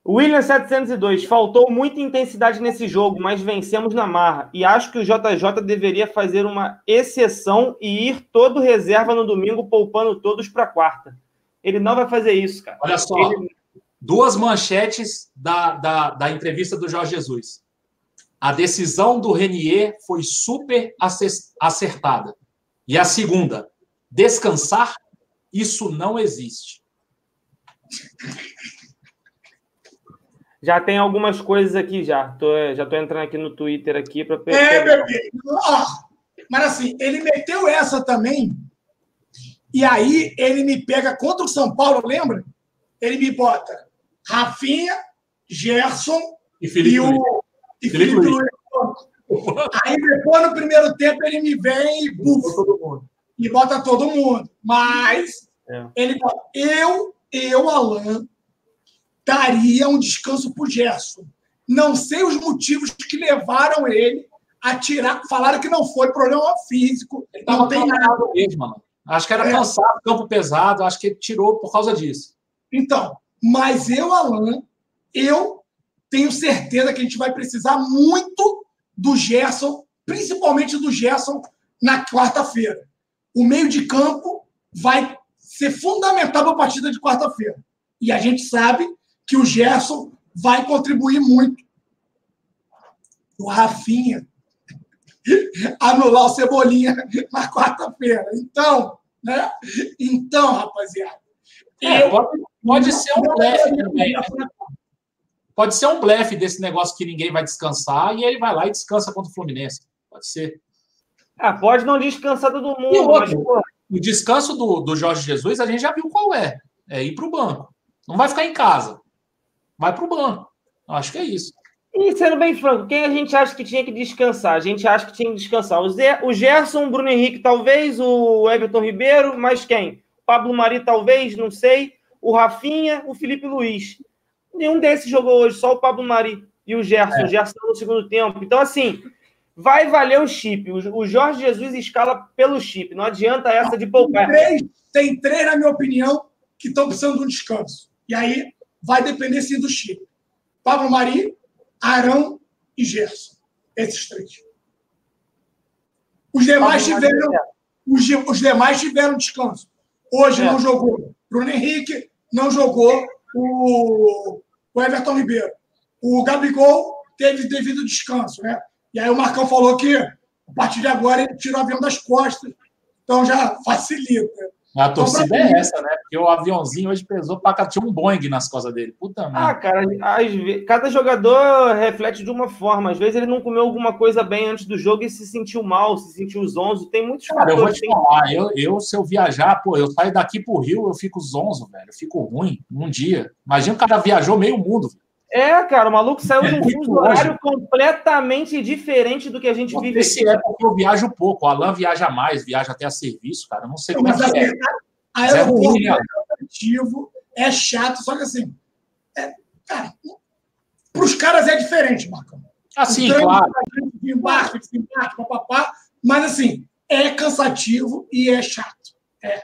William 702, faltou muita intensidade nesse jogo, mas vencemos na marra. E acho que o JJ deveria fazer uma exceção e ir todo reserva no domingo, poupando todos para quarta. Ele não vai fazer isso, cara. Olha só, Ele- duas manchetes da, da, da entrevista do Jorge Jesus. A decisão do Renier foi super ace- acertada. E a segunda, descansar, isso não existe. Já tem algumas coisas aqui já. Tô, já tô entrando aqui no Twitter aqui para É, bebê. Ó, mas assim, ele meteu essa também. E aí ele me pega contra o São Paulo, lembra? Ele me bota Rafinha, Gerson E e Felipe, o e Felipe Felipe Luiz. Luiz. Aí depois, no primeiro tempo, ele me vem e, buf, todo mundo. e bota todo mundo. Mas É. ele bota, eu, eu, Alan, daria um descanso pro Gerson. Não sei os motivos que levaram ele a tirar. Falaram que não foi problema físico, Ele não tem nada. mesmo, mano. Acho que era É. cansado, campo pesado. Acho que ele tirou por causa disso. Então, mas eu, Alan, eu tenho certeza que a gente vai precisar muito do Gerson, principalmente do Gerson na quarta-feira. O meio de campo vai ser fundamental para a partida de quarta-feira. E a gente sabe que o Gerson vai contribuir muito. O Rafinha anular o Cebolinha na quarta-feira. Então, né? Então, rapaziada, É, pode, pode ser um blefe também. Pode ser um blefe desse negócio que ninguém vai descansar e ele vai lá e descansa contra o Fluminense. Pode ser. Ah, pode não descansar todo mundo, outro? mas, O descanso do, do Jorge Jesus, a gente já viu qual é. É ir para o banco. Não vai ficar em casa. Vai para o banco. Acho que é isso. E sendo bem franco, quem a gente acha que tinha que descansar? A gente acha que tinha que descansar. O, Zé, o Gerson, o Bruno Henrique, talvez, o Everton Ribeiro, mas quem? Pablo Mari, talvez, não sei. O Rafinha, o Felipe Luiz. Nenhum desses jogou hoje, só o Pablo Mari e o Gerson. O Gerson no segundo tempo. Então, assim, vai valer o chip. O, Jorge Jesus escala pelo chip. Não adianta essa de poupar. três, tem três, na minha opinião, que estão precisando de um descanso. E aí vai depender sim do Chile. Pablo Mari, Arão e Gerson. Esses três. Os demais tiveram, os, de- os demais tiveram descanso. Hoje É. não jogou Bruno Henrique, não jogou o, o Everton Ribeiro. O Gabigol teve devido descanso, né? E aí o Marcão falou que a partir de agora ele tira o avião das costas, então já facilita. A torcida é essa, né? Porque o aviãozinho hoje pesou pra tinha um Boeing nas costas dele. Puta merda. Ah, cara, cada jogador reflete de uma forma. Às vezes ele não comeu alguma coisa bem antes do jogo e se sentiu mal, se sentiu zonzo. Tem muitos cara, fatores. Eu vou te falar, eu, eu, se eu viajar, pô, eu saio daqui pro Rio, eu fico zonzo, velho. Eu fico ruim num dia. Imagina o cara viajou meio mundo, velho. É, cara, o maluco saiu de um fuso horário completamente diferente do que a gente não, vive esse é porque eu viajo pouco. O Alan viaja mais, viaja até a serviço, cara. não sei como mas é que é. Aeroporto é, ruim, é, é chato, só que assim, é, cara, para os caras é diferente, Marcão. Assim, claro. De embarque, desembarque, papapá, mas assim, é cansativo e é chato. É.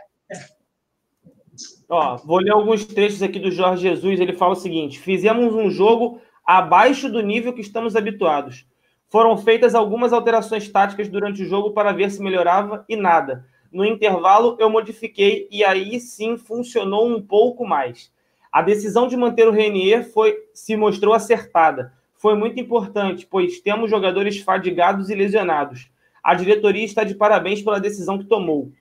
Ó, vou ler alguns trechos aqui do Jorge Jesus. Ele fala o seguinte: fizemos um jogo abaixo do nível que estamos habituados. Foram feitas algumas alterações táticas durante o jogo para ver se melhorava e nada. No intervalo, eu modifiquei e aí sim funcionou um pouco mais. A decisão de manter o Renier foi, se mostrou acertada. Foi muito importante, pois temos jogadores fadigados e lesionados. A diretoria está de parabéns pela decisão que tomou.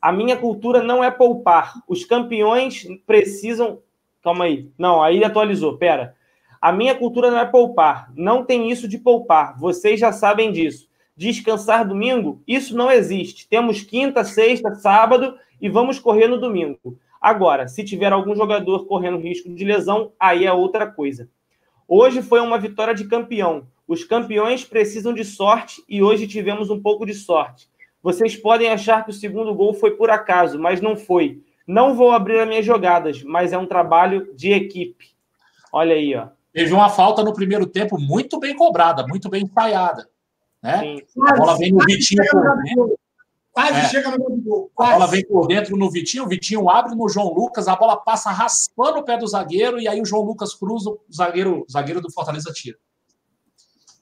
A minha cultura não é poupar. Os campeões precisam. Calma aí. Não, aí atualizou. Pera. A minha cultura não é poupar. Não tem isso de poupar. Vocês já sabem disso. Descansar domingo? Isso não existe. Temos quinta, sexta, sábado e vamos correr no domingo. Agora, se tiver algum jogador correndo risco de lesão, aí é outra coisa. Hoje foi uma vitória de campeão. Os campeões precisam de sorte e hoje tivemos um pouco de sorte. Vocês podem achar que o segundo gol foi por acaso, mas não foi. Não vou abrir as minhas jogadas, mas é um trabalho de equipe. Olha aí, ó. Teve uma falta no primeiro tempo muito bem cobrada, muito bem ensaiada. Né? A bola vem no Vitinho por dentro. Quase é. chega no gol. A bola vem por dentro no Vitinho, o Vitinho abre no João Lucas, a bola passa raspando o pé do zagueiro, e aí o João Lucas cruza, o zagueiro, o zagueiro do Fortaleza tira.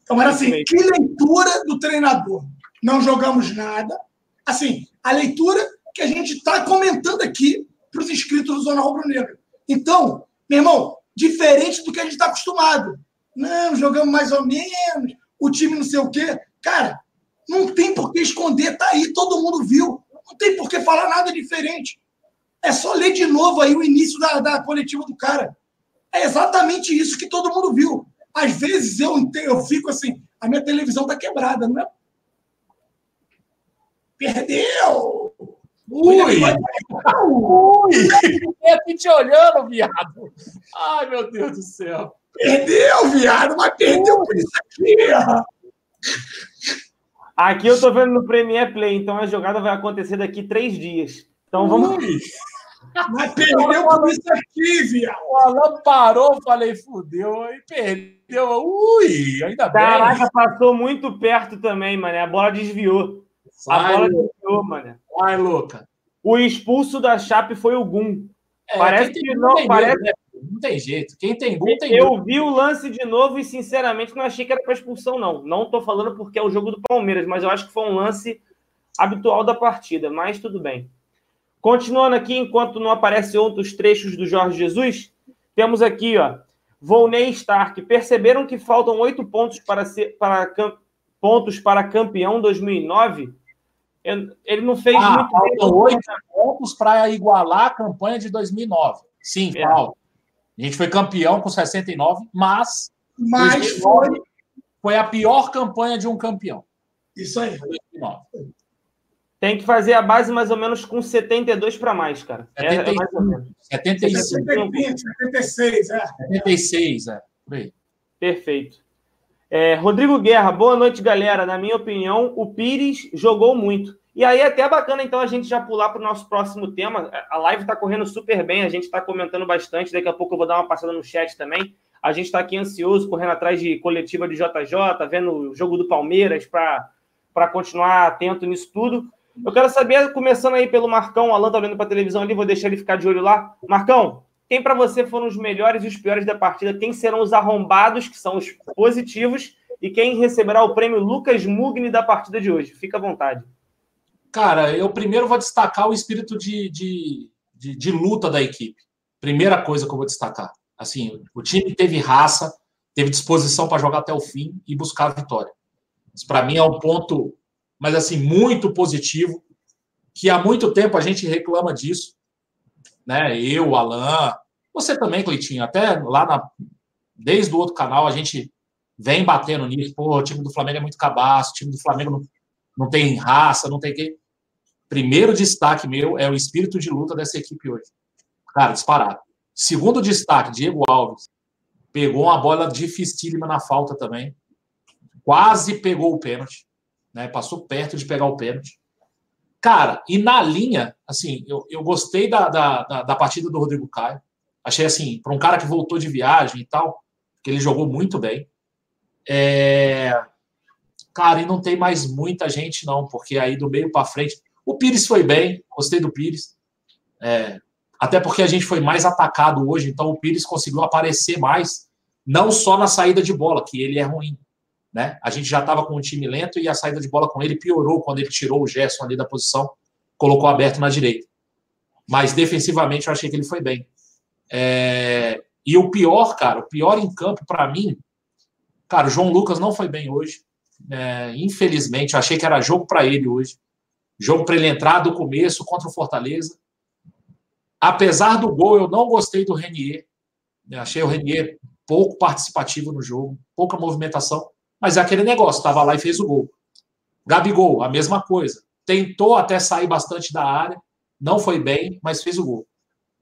Então era assim, que leitura do treinador não jogamos nada. Assim, a leitura que a gente está comentando aqui para os inscritos do Zona Rubro Negra. Então, meu irmão, diferente do que a gente está acostumado. Não, jogamos mais ou menos, o time não sei o quê. Cara, não tem por que esconder, tá aí, todo mundo viu. Não tem por que falar nada diferente. É só ler de novo aí o início da, da coletiva do cara. É exatamente isso que todo mundo viu. Às vezes eu, eu fico assim, a minha televisão tá quebrada, não é Perdeu! Ui! Ui! aqui te olhando, viado. Ai, meu Deus do céu. Perdeu, viado, mas perdeu por isso aqui. Aqui eu tô vendo no Premier Play, então a jogada vai acontecer daqui três dias. Então vamos. Ui. Mas perdeu por isso aqui, viado. O Alan parou, falei, fudeu, aí perdeu. Ui, ainda bem. Caraca, passou muito perto também, mano. A bola desviou. Sai, a bola mano. Vai, louca. O expulso da Chape foi o Gum. É, parece que não, não parece. né? Não tem jeito. Quem tem Gum tem Eu gol. vi o lance de novo e, sinceramente, não achei que era para expulsão, não. Não estou falando porque é o jogo do Palmeiras, mas eu acho que foi um lance habitual da partida. Mas tudo bem. Continuando aqui, enquanto não aparecem outros trechos do Jorge Jesus, temos aqui, ó. Volney Stark. Perceberam que faltam oito pontos para, ser, para, pontos para campeão 2009? Ele não fez ah, muito faltam oito pontos para igualar a campanha de 2009. Sim, é. falta. A gente foi campeão com 69, mas, mas foi... foi a pior campanha de um campeão. Isso aí. 2009. Tem que fazer a base mais ou menos com 72 para mais, cara. 75, é, mais ou menos. 75. 76, é. 76, é. Por aí. Perfeito. É, Rodrigo Guerra, boa noite, galera. Na minha opinião, o Pires jogou muito. E aí é até bacana, então, a gente já pular para o nosso próximo tema. A live está correndo super bem, a gente está comentando bastante. Daqui a pouco eu vou dar uma passada no chat também. A gente está aqui ansioso, correndo atrás de coletiva de JJ, vendo o jogo do Palmeiras para continuar atento nisso tudo. Eu quero saber, começando aí pelo Marcão, o Alan tá olhando para a televisão ali, vou deixar ele ficar de olho lá. Marcão, quem para você foram os melhores e os piores da partida? Quem serão os arrombados, que são os positivos? E quem receberá o prêmio Lucas Mugni da partida de hoje? Fica à vontade. Cara, eu primeiro vou destacar o espírito de, de, de, de luta da equipe. Primeira coisa que eu vou destacar. Assim, o time teve raça, teve disposição para jogar até o fim e buscar a vitória. Isso para mim é um ponto, mas assim, muito positivo. que há muito tempo a gente reclama disso, né? Eu, Alan, você também, Cleitinho, até lá na, desde o outro canal a gente vem batendo nisso. Pô, o time do Flamengo é muito cabaço, o time do Flamengo não, não tem raça, não tem que. Primeiro destaque meu é o espírito de luta dessa equipe hoje. Cara, disparado. Segundo destaque, Diego Alves. Pegou uma bola dificílima na falta também. Quase pegou o pênalti. Né? Passou perto de pegar o pênalti. Cara, e na linha, assim, eu, eu gostei da, da, da, da partida do Rodrigo Caio. Achei assim, para um cara que voltou de viagem e tal, que ele jogou muito bem. É... Cara, e não tem mais muita gente, não, porque aí do meio para frente. O Pires foi bem, gostei do Pires. É... Até porque a gente foi mais atacado hoje, então o Pires conseguiu aparecer mais, não só na saída de bola, que ele é ruim. Né? A gente já estava com um time lento e a saída de bola com ele piorou quando ele tirou o Gerson ali da posição, colocou aberto na direita. Mas defensivamente eu achei que ele foi bem. É... E o pior, cara, o pior em campo para mim, cara, o João Lucas não foi bem hoje. É... Infelizmente, eu achei que era jogo para ele hoje. Jogo para ele entrar do começo contra o Fortaleza. Apesar do gol, eu não gostei do Renier. Eu achei o Renier pouco participativo no jogo, pouca movimentação. Mas é aquele negócio, estava lá e fez o gol. Gabigol, a mesma coisa. Tentou até sair bastante da área, não foi bem, mas fez o gol.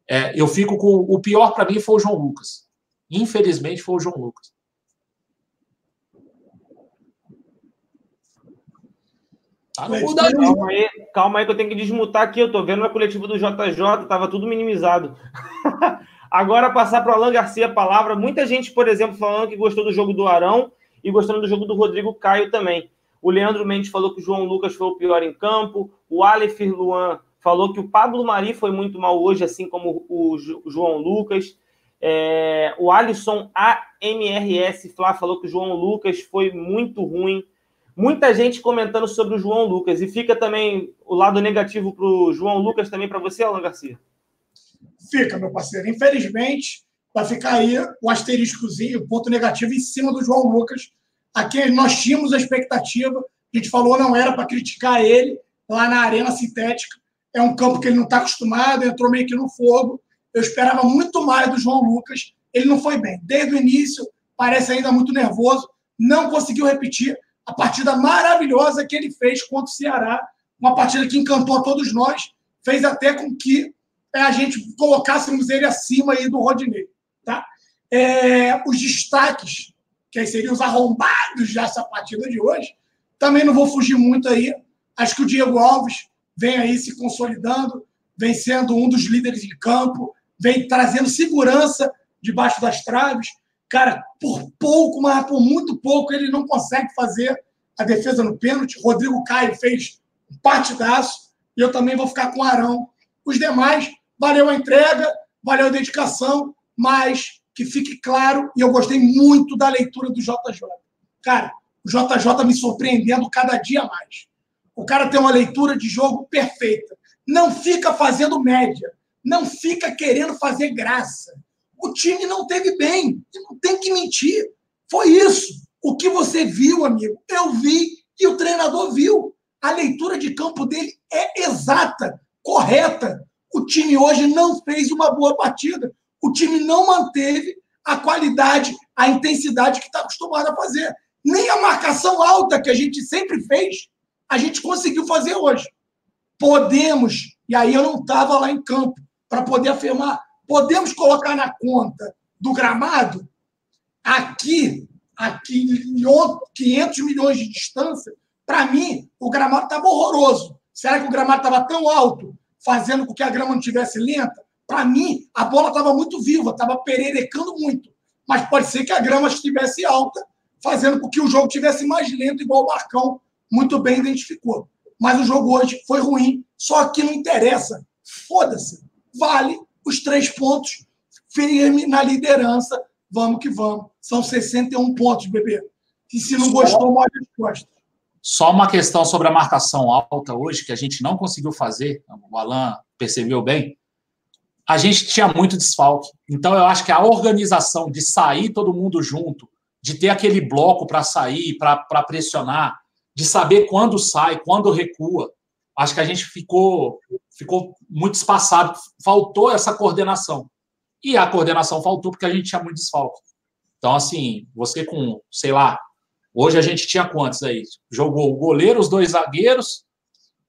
É, eu fico com. O pior para mim foi o João Lucas. Infelizmente foi o João Lucas. Tá no calma, aí, calma aí que eu tenho que desmutar aqui. Eu tô vendo na coletiva do JJ, tava tudo minimizado. Agora passar para o Alan Garcia a palavra. Muita gente, por exemplo, falando que gostou do jogo do Arão e gostando do jogo do Rodrigo Caio também. O Leandro Mendes falou que o João Lucas foi o pior em campo. O Aleph Luan falou que o Pablo Mari foi muito mal hoje, assim como o João Lucas. É, o Alisson AMRS Flá falou que o João Lucas foi muito ruim. Muita gente comentando sobre o João Lucas. E fica também o lado negativo para o João Lucas também para você, Alan Garcia? Fica, meu parceiro. Infelizmente, vai ficar aí o asteriscozinho, o ponto negativo em cima do João Lucas. Aqui nós tínhamos a expectativa, a gente falou não era para criticar ele lá na arena sintética, é um campo que ele não está acostumado, entrou meio que no fogo. Eu esperava muito mais do João Lucas. Ele não foi bem. Desde o início, parece ainda muito nervoso. Não conseguiu repetir a partida maravilhosa que ele fez contra o Ceará. Uma partida que encantou a todos nós. Fez até com que é, a gente colocássemos ele acima aí do Rodinei. É, os destaques, que seriam os arrombados dessa partida de hoje, também não vou fugir muito aí. Acho que o Diego Alves vem aí se consolidando, vem sendo um dos líderes em campo, vem trazendo segurança debaixo das traves. Cara, por pouco, mas por muito pouco, ele não consegue fazer a defesa no pênalti. Rodrigo Caio fez um partidaço e eu também vou ficar com o Arão. Os demais, valeu a entrega, valeu a dedicação, mas que fique claro, e eu gostei muito da leitura do JJ. Cara, o JJ me surpreendendo cada dia mais. O cara tem uma leitura de jogo perfeita. Não fica fazendo média. Não fica querendo fazer graça. O time não teve bem. Não tem que mentir. Foi isso. O que você viu, amigo, eu vi e o treinador viu. A leitura de campo dele é exata, correta. O time hoje não fez uma boa partida. O time não manteve a qualidade, a intensidade que está acostumado a fazer. Nem a marcação alta que a gente sempre fez a gente conseguiu fazer hoje. Podemos, e aí eu não estava lá em campo para poder afirmar, podemos colocar na conta do gramado, aqui, aqui, 500 milhões de distância, para mim, o gramado estava horroroso. Será que o gramado estava tão alto, fazendo com que a grama não tivesse lenta? Para mim, a bola estava muito viva, estava pererecando muito. Mas pode ser que a grama estivesse alta, fazendo com que o jogo tivesse mais lento, igual o Marcão muito bem identificou. Mas o jogo hoje foi ruim, só que não interessa. Foda-se. Vale os três pontos, firme na liderança. Vamos que vamos. São 61 pontos, bebê. E se não gostou, morde as costas. Só uma questão sobre a marcação alta hoje, que a gente não conseguiu fazer, o Alan percebeu bem. A gente tinha muito desfalque. Então, eu acho que a organização de sair todo mundo junto, de ter aquele bloco para sair, para pressionar, de saber quando sai, quando recua. acho que a gente ficou, ficou muito espaçado, faltou essa coordenação. E a coordenação faltou porque a gente tinha muito desfalque. Então, assim, você com, sei lá, hoje a gente tinha quantos aí? Jogou o goleiro, os dois zagueiros,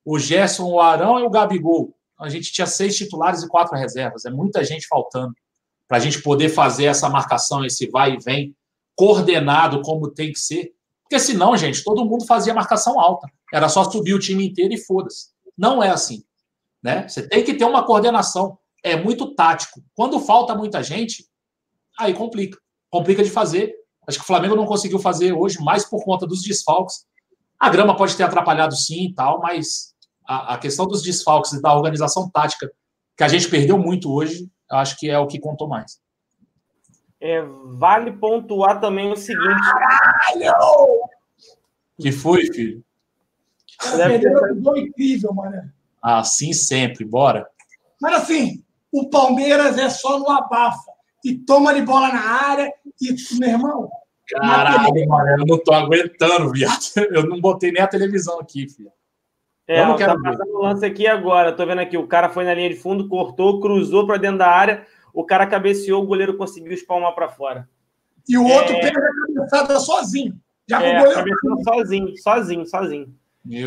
o Gerson, o Arão e o Gabigol. A gente tinha seis titulares e quatro reservas. É muita gente faltando para a gente poder fazer essa marcação, esse vai e vem, coordenado como tem que ser. Porque senão, gente, todo mundo fazia marcação alta. Era só subir o time inteiro e foda-se. Não é assim. Né? Você tem que ter uma coordenação. É muito tático. Quando falta muita gente, aí complica. Complica de fazer. Acho que o Flamengo não conseguiu fazer hoje, mais por conta dos desfalques. A grama pode ter atrapalhado sim e tal, mas a, a questão dos desfalques e da organização tática, que a gente perdeu muito hoje, acho que é o que contou mais. É, vale pontuar também o seguinte. Caralho! Que foi, filho? Perdeu incrível, mano. Assim sempre, bora. Mas assim, o Palmeiras é só no abafa. E toma de bola na área. E, meu irmão. Caralho, mano, eu não tô aguentando, viado. Eu não botei nem a televisão aqui, filho. É, eu não quero tá passando o lance aqui agora. Tô vendo aqui, o cara foi na linha de fundo, cortou, cruzou para dentro da área, o cara cabeceou, o goleiro conseguiu espalmar para fora. E o outro é... pega a cabeçada sozinho. Já é, o goleiro... sozinho, sozinho, sozinho.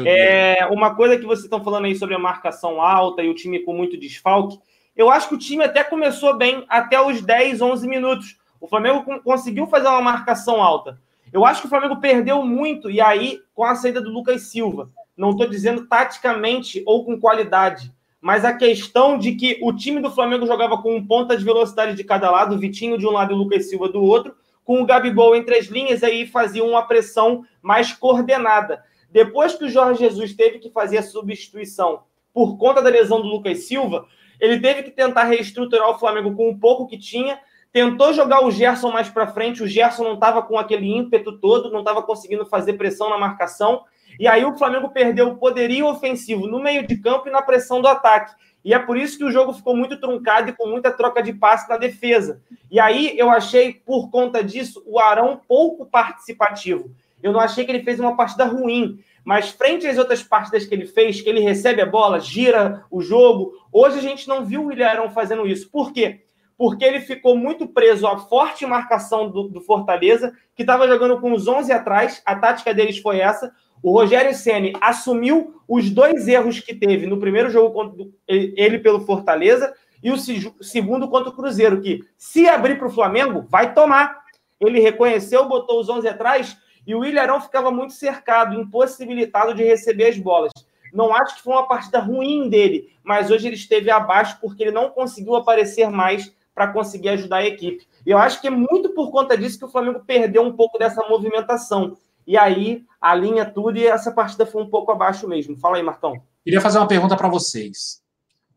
É, uma coisa que vocês estão falando aí sobre a marcação alta e o time com muito desfalque, eu acho que o time até começou bem até os 10, 11 minutos. O Flamengo conseguiu fazer uma marcação alta. Eu acho que o Flamengo perdeu muito, e aí, com a saída do Lucas Silva. Não estou dizendo taticamente ou com qualidade, mas a questão de que o time do Flamengo jogava com um ponta de velocidade de cada lado, Vitinho de um lado e o Lucas Silva do outro, com o Gabigol entre as linhas, aí fazia uma pressão mais coordenada. Depois que o Jorge Jesus teve que fazer a substituição por conta da lesão do Lucas Silva, ele teve que tentar reestruturar o Flamengo com o pouco que tinha, tentou jogar o Gerson mais para frente, o Gerson não estava com aquele ímpeto todo, não estava conseguindo fazer pressão na marcação, e aí o Flamengo perdeu o poderio ofensivo no meio de campo e na pressão do ataque. E é por isso que o jogo ficou muito truncado e com muita troca de passe na defesa. E aí eu achei, por conta disso, o Arão pouco participativo. Eu não achei que ele fez uma partida ruim, mas frente às outras partidas que ele fez, que ele recebe a bola, gira o jogo, hoje a gente não viu o William Arão fazendo isso. Por quê? Porque ele ficou muito preso à forte marcação do, do Fortaleza, que estava jogando com os 11 atrás, a tática deles foi essa. O Rogério Ceni assumiu os dois erros que teve no primeiro jogo ele pelo Fortaleza e o segundo contra o Cruzeiro, que se abrir para o Flamengo, vai tomar. Ele reconheceu, botou os 11 atrás e o Ilharão ficava muito cercado, impossibilitado de receber as bolas. Não acho que foi uma partida ruim dele, mas hoje ele esteve abaixo porque ele não conseguiu aparecer mais para conseguir ajudar a equipe. E eu acho que é muito por conta disso que o Flamengo perdeu um pouco dessa movimentação. E aí alinha tudo e essa partida foi um pouco abaixo mesmo. Fala aí, Martão. Queria fazer uma pergunta para vocês.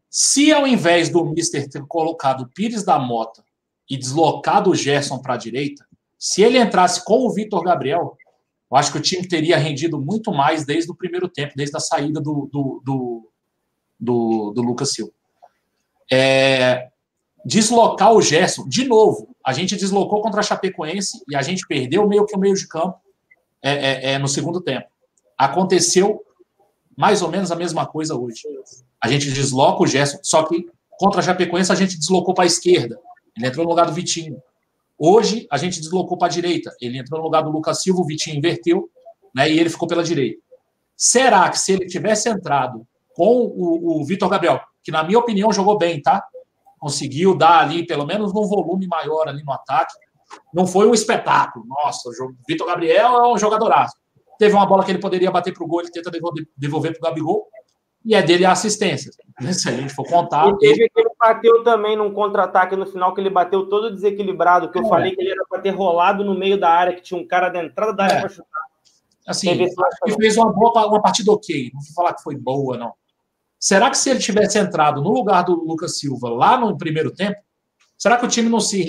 Se ao invés do Mister ter colocado o Pires da Mota e deslocado o Gerson para a direita, se ele entrasse com o Vitor Gabriel, eu acho que o time teria rendido muito mais desde o primeiro tempo, desde a saída do, do, do, do, do Lucas Silva. É, deslocar o Gerson, de novo, a gente deslocou contra a Chapecoense e a gente perdeu meio que o meio de campo é, é, é, no segundo tempo. Aconteceu mais ou menos a mesma coisa hoje. A gente desloca o Gerson, só que contra a Chapecoense a gente deslocou para a esquerda. Ele entrou no lugar do Vitinho. Hoje a gente deslocou para a direita. Ele entrou no lugar do Lucas Silva, o Vitinho inverteu, né, e ele ficou pela direita. Será que se ele tivesse entrado com o, o Vitor Gabriel, que na minha opinião jogou bem, tá? Conseguiu dar ali pelo menos um volume maior ali no ataque, não foi um espetáculo. Nossa, o Vitor Gabriel é um jogadoraço. Teve uma bola que ele poderia bater para o gol, ele tenta devolver para o Gabigol, e é dele a assistência. Se a gente for contar. E teve que ele bateu também num contra-ataque no final, que ele bateu todo desequilibrado, que eu é. falei que ele era para ter rolado no meio da área, que tinha um cara da entrada da área é. para chutar. Assim, ele fez uma boa uma partida ok. Não vou falar que foi boa, não. Será que se ele tivesse entrado no lugar do Lucas Silva lá no primeiro tempo, Será que o time não se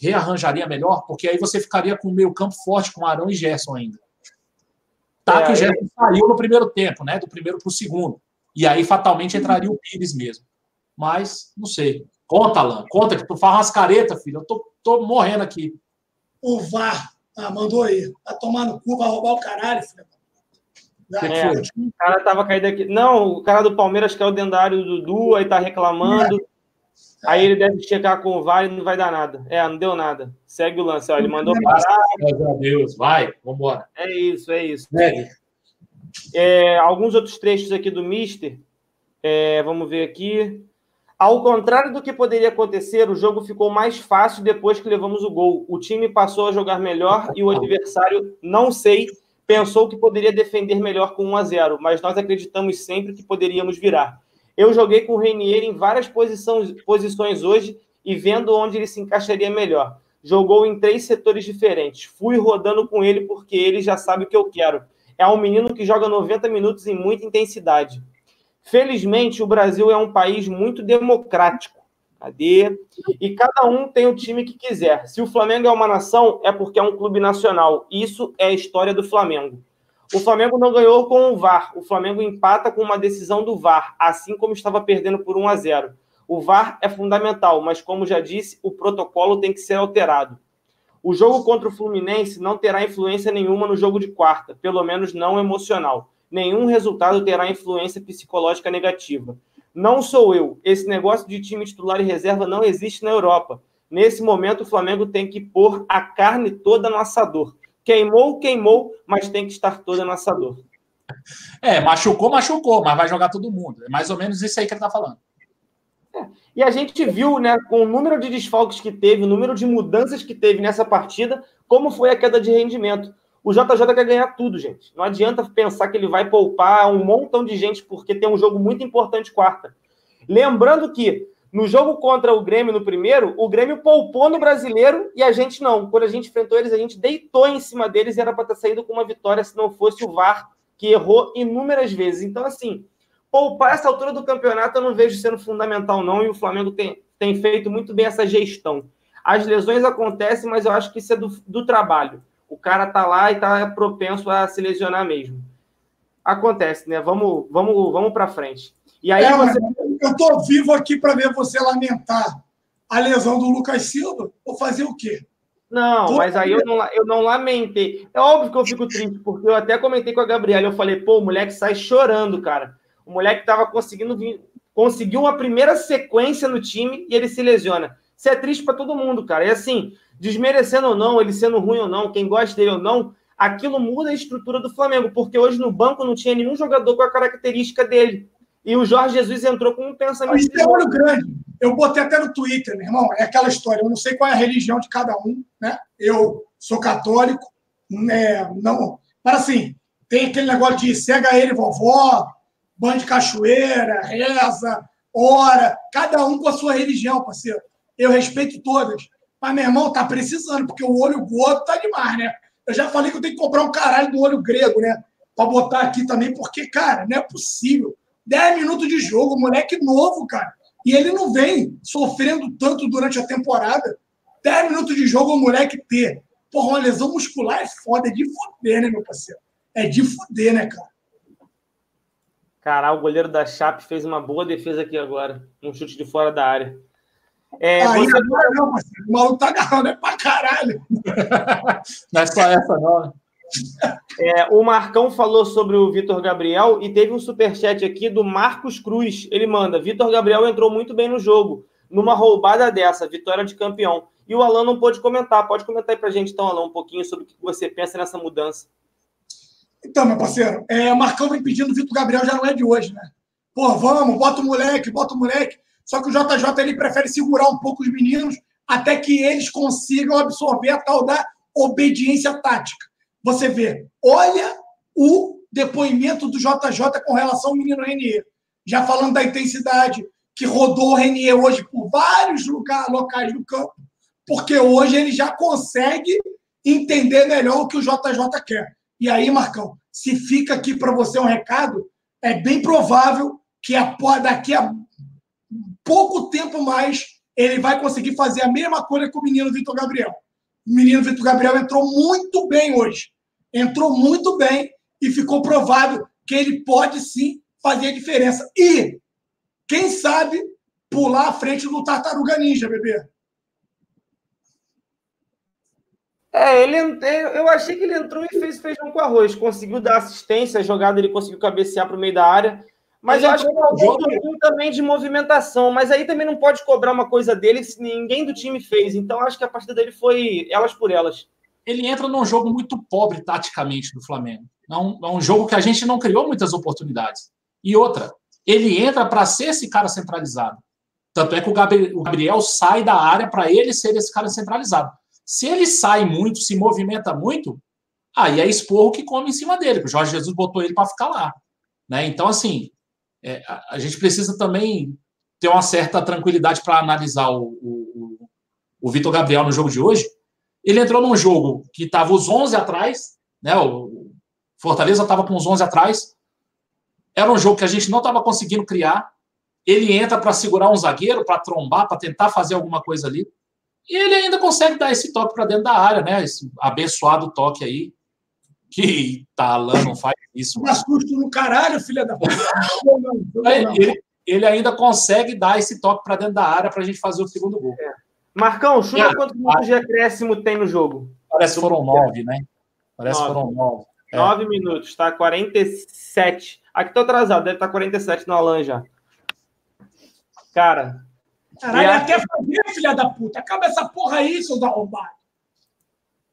rearranjaria melhor? Porque aí você ficaria com o meio campo forte com Arão e Gerson ainda. Tá é, que o Gerson saiu no primeiro tempo, né? Do primeiro para o segundo. E aí fatalmente entraria o Pires mesmo. Mas, não sei. Conta, Alan. Conta que tu faz umas caretas, filho. Eu tô, tô morrendo aqui. O VAR ah, mandou aí. Vai tomar no cu, vai roubar o caralho, filho. É, o cara tava caído aqui. Não, o cara do Palmeiras que é o dendário do Dudu, aí tá reclamando. É. Aí ele deve checar com o VAR e não vai dar nada. É, não deu nada. Segue o lance, ó. Ele mandou parar. Meu Deus, vai, vambora. É isso, é isso. É, alguns outros trechos aqui do Mister. É, vamos ver aqui. Ao contrário do que poderia acontecer, o jogo ficou mais fácil depois que levamos o gol. O time passou a jogar melhor e o adversário, não sei, pensou que poderia defender melhor com 1 a 0, mas nós acreditamos sempre que poderíamos virar. Eu joguei com o Reinier em várias posições, posições hoje e vendo onde ele se encaixaria melhor. Jogou em três setores diferentes. Fui rodando com ele porque ele já sabe o que eu quero. É um menino que joga 90 minutos em muita intensidade. Felizmente, o Brasil é um país muito democrático. Cadê? E cada um tem o time que quiser. Se o Flamengo é uma nação, é porque é um clube nacional. Isso é a história do Flamengo. O Flamengo não ganhou com o VAR. O Flamengo empata com uma decisão do VAR, assim como estava perdendo por 1 a 0. O VAR é fundamental, mas como já disse, o protocolo tem que ser alterado. O jogo contra o Fluminense não terá influência nenhuma no jogo de quarta, pelo menos não emocional nenhum resultado terá influência psicológica negativa. Não sou eu. Esse negócio de time titular e reserva não existe na Europa. Nesse momento, o Flamengo tem que pôr a carne toda no assador. Queimou, queimou, mas tem que estar toda no assador. É, machucou, machucou, mas vai jogar todo mundo. É mais ou menos isso aí que ele está falando. É. E a gente viu, né, com o número de desfalques que teve, o número de mudanças que teve nessa partida, como foi a queda de rendimento. O JJ quer ganhar tudo, gente. Não adianta pensar que ele vai poupar um montão de gente porque tem um jogo muito importante quarta. Lembrando que no jogo contra o Grêmio no primeiro, o Grêmio poupou no brasileiro e a gente não. Quando a gente enfrentou eles, a gente deitou em cima deles e era para ter saído com uma vitória se não fosse o VAR, que errou inúmeras vezes. Então, assim, poupar essa altura do campeonato eu não vejo sendo fundamental, não, e o Flamengo tem, tem feito muito bem essa gestão. As lesões acontecem, mas eu acho que isso é do, do trabalho o cara tá lá e tá propenso a se lesionar mesmo. Acontece, né? Vamos, vamos, vamos para frente. E aí é, você... eu tô vivo aqui para ver você lamentar a lesão do Lucas Silva. Vou fazer o quê? Não, mas aí eu não, eu não lamentei. É óbvio que eu fico triste, porque eu até comentei com a Gabriela, eu falei, pô, o moleque sai chorando, cara. O moleque tava conseguindo vir, conseguiu uma primeira sequência no time e ele se lesiona. Isso é triste para todo mundo, cara. E assim, desmerecendo ou não, ele sendo ruim ou não, quem gosta dele ou não, aquilo muda a estrutura do Flamengo, porque hoje no banco não tinha nenhum jogador com a característica dele. E o Jorge Jesus entrou com um pensamento. Isso é olho grande. Eu botei até no Twitter, meu irmão. É aquela história. Eu não sei qual é a religião de cada um, né? Eu sou católico, né? Não. Mas assim, tem aquele negócio de cega ele, vovó, banho de cachoeira, reza, ora. Cada um com a sua religião, parceiro. Eu respeito todas. Mas, meu irmão, tá precisando, porque o olho gordo tá demais, né? Eu já falei que eu tenho que comprar um caralho do olho grego, né? Pra botar aqui também, porque, cara, não é possível. 10 minutos de jogo, moleque novo, cara. E ele não vem sofrendo tanto durante a temporada. 10 minutos de jogo, o moleque ter. Porra, uma lesão muscular é foda, é de foder, né, meu parceiro? É de foder, né, cara? Caralho, o goleiro da Chape fez uma boa defesa aqui agora. Um chute de fora da área. É, Aí você... agora não, mas o maluco tá agarrando é pra caralho. Não é só essa, não. É, o Marcão falou sobre o Vitor Gabriel e teve um superchat aqui do Marcos Cruz. Ele manda: Vitor Gabriel entrou muito bem no jogo, numa roubada dessa, vitória de campeão. E o Alan não pôde comentar. Pode comentar aí pra gente, então, Alan, um pouquinho sobre o que você pensa nessa mudança. Então, meu parceiro, é, o Marcão vem pedindo o Vitor Gabriel, já não é de hoje, né? Pô, vamos, bota o moleque, bota o moleque. Só que o JJ ele prefere segurar um pouco os meninos até que eles consigam absorver a tal da obediência tática. Você vê, olha o depoimento do JJ com relação ao menino Renier. Já falando da intensidade, que rodou o Renier hoje por vários locais do campo, porque hoje ele já consegue entender melhor o que o JJ quer. E aí, Marcão, se fica aqui para você um recado, é bem provável que daqui a pouco tempo mais ele vai conseguir fazer a mesma coisa com o menino Vitor Gabriel. O menino Vitor Gabriel entrou muito bem hoje. Entrou muito bem e ficou provado que ele pode sim fazer a diferença. E, quem sabe, pular à frente do Tartaruga Ninja, bebê. É, ele, eu achei que ele entrou e fez feijão com arroz. Conseguiu dar assistência, a jogada ele conseguiu cabecear para o meio da área. Mas eu acho que faltou um pouquinho também de movimentação. Mas aí também não pode cobrar uma coisa dele se ninguém do time fez. Então acho que a partida dele foi elas por elas. Ele entra num jogo muito pobre taticamente do Flamengo. É um, é um jogo que a gente não criou muitas oportunidades. E outra, ele entra para ser esse cara centralizado. Tanto é que o Gabriel, sai da área para ele ser esse cara centralizado. Se ele sai muito, se movimenta muito, aí é esporro que come em cima dele, o Jorge Jesus botou ele para ficar lá. Né? Então, assim, é, a, gente precisa também ter uma certa tranquilidade para analisar o, o, o Vitor Gabriel no jogo de hoje. Ele entrou num jogo que estava os 11 atrás, né? o Fortaleza estava com os 11 atrás. Era um jogo que a gente não estava conseguindo criar. Ele entra para segurar um zagueiro, para trombar, para tentar fazer alguma coisa ali. E ele ainda consegue dar esse toque para dentro da área, né? Esse abençoado toque aí. Que Talan não faz isso. Dá susto no caralho, filha da puta. ele, ele ainda consegue dar esse toque para dentro da área para a gente fazer o segundo gol. É. Marcão, chuta é, quantos minutos de acréscimo tem no jogo? Parece que foram nove, né? Parece que foram nove. É. Nove minutos, tá? 47. Aqui tô atrasado, deve estar tá 47 no Alan já. Cara, Caralho, ela quer fazer, filha da puta. Acaba essa porra aí, seus arrombados.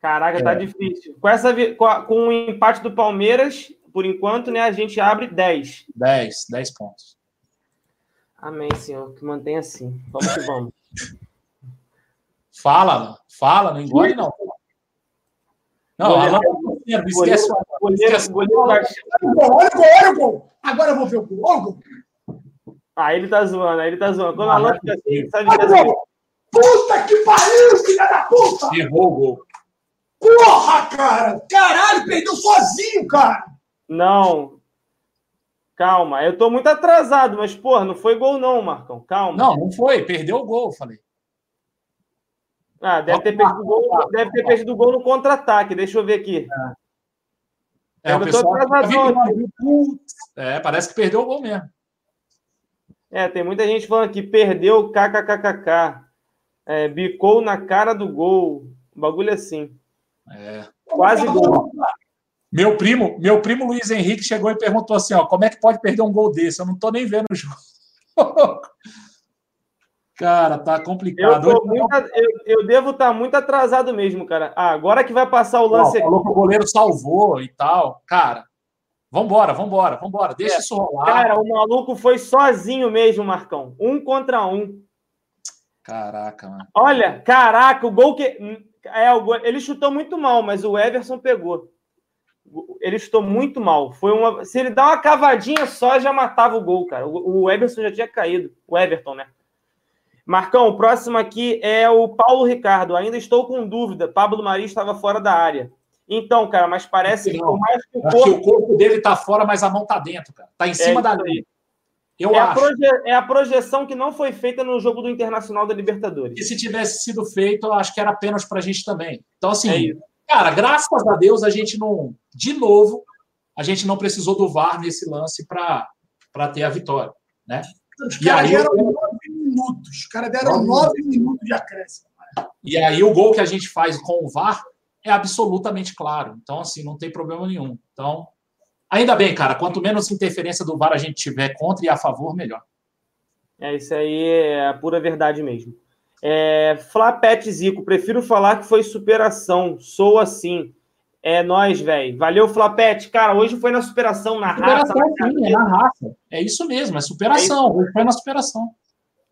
Caraca, tá é. tá difícil. Com, essa, com, a, com o empate do Palmeiras, por enquanto, né, a gente abre 10. 10, 10 pontos. Amém, Senhor. Que mantenha assim. Vamos que vamos. Fala, fala, não engole, não. Não, goleiro, Alan, esquece. Goleiro, goleiro, Olha o gol, olha o gol. Agora eu vou ver o gol. Olha o gol. Ah, ele tá zoando, ele tá zoando. Quando a Alan fica assim, sabe que assim. Puta que pariu, filha da puta! Errou o gol. Porra, cara! Caralho, perdeu sozinho, cara! Não. Calma, eu tô muito atrasado, mas, porra, não foi gol, não, Marcão. Calma. Não, não foi. Perdeu o gol, falei. Ah, deve ter perdido o gol, deve ter perdido gol no contra-ataque. Deixa eu ver aqui. É, é o pessoal... É, parece que perdeu o gol mesmo. É, tem muita gente falando que perdeu kkkk. É, bicou na cara do gol. Um bagulho assim. É. Quase gol. Meu primo, meu primo Luiz Henrique chegou e perguntou assim: ó, como é que pode perder um gol desse? Eu não tô nem vendo o jogo. Cara, tá complicado. Eu, muito, eu, eu devo estar tá muito atrasado mesmo, cara. Ah, agora que vai passar o lance. Ó, falou que o goleiro salvou e tal. Cara, Vambora, vambora, vambora. Deixa é. isso rolar. Cara, o maluco foi sozinho mesmo, Marcão. Um contra um. Caraca, mano. Olha, caraca, o gol que. É, o gol... Ele chutou muito mal, mas o Everson pegou. Ele chutou muito mal. Foi uma. Se ele dá uma cavadinha só, já matava o gol, cara. O Everson já tinha caído. O Everton, né? Marcão, o próximo aqui é o Paulo Ricardo. Ainda estou com dúvida. Pablo Mari estava fora da área. Então, cara, mas parece que por mais que o corpo... que o corpo dele tá fora, mas a mão tá dentro, cara. Tá em cima é da linha. Eu é, acho. A proje... é a projeção que não foi feita no jogo do Internacional da Libertadores. E se tivesse sido feito, eu acho que era apenas pra gente também. Então, assim, é cara, graças a Deus a gente não. De novo, a gente não precisou do VAR nesse lance para ter a vitória. Né? Os caras deram nove minutos. Os caras deram nove minutos de acréscimo. E aí o gol que a gente faz com o VAR é absolutamente claro. Então, assim, não tem problema nenhum. Então, ainda bem, cara, quanto menos interferência do VAR a gente tiver contra e a favor, melhor. É, isso aí é a pura verdade mesmo. É, Flapete Zico, prefiro falar que foi superação. Sou assim. É nós, velho. Valeu, Flapete. Cara, hoje foi na superação, na superação, raça. Sim, é na raça. É isso mesmo, é superação. É hoje foi na superação.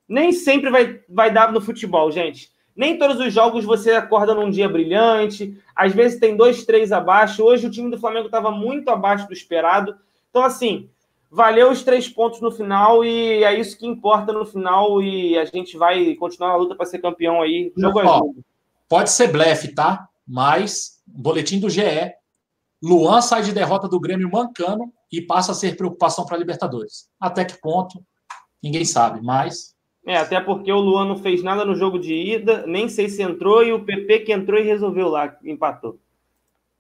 Nem sempre vai, vai dar no futebol, gente. Nem todos os jogos você acorda num dia brilhante. Às vezes tem dois, três abaixo. Hoje o time do Flamengo estava muito abaixo do esperado. Então, assim, valeu os três pontos no final e é isso que importa no final. E a gente vai continuar na luta para ser campeão aí. Jogo a jogo. Pode ser blefe, tá? Mas, boletim do GE. Luan sai de derrota do Grêmio mancando e passa a ser preocupação para a Libertadores. Até que ponto? Ninguém sabe, mas é, até porque o Luan não fez nada no jogo de ida, nem sei se entrou, e o PP que entrou e resolveu lá, empatou.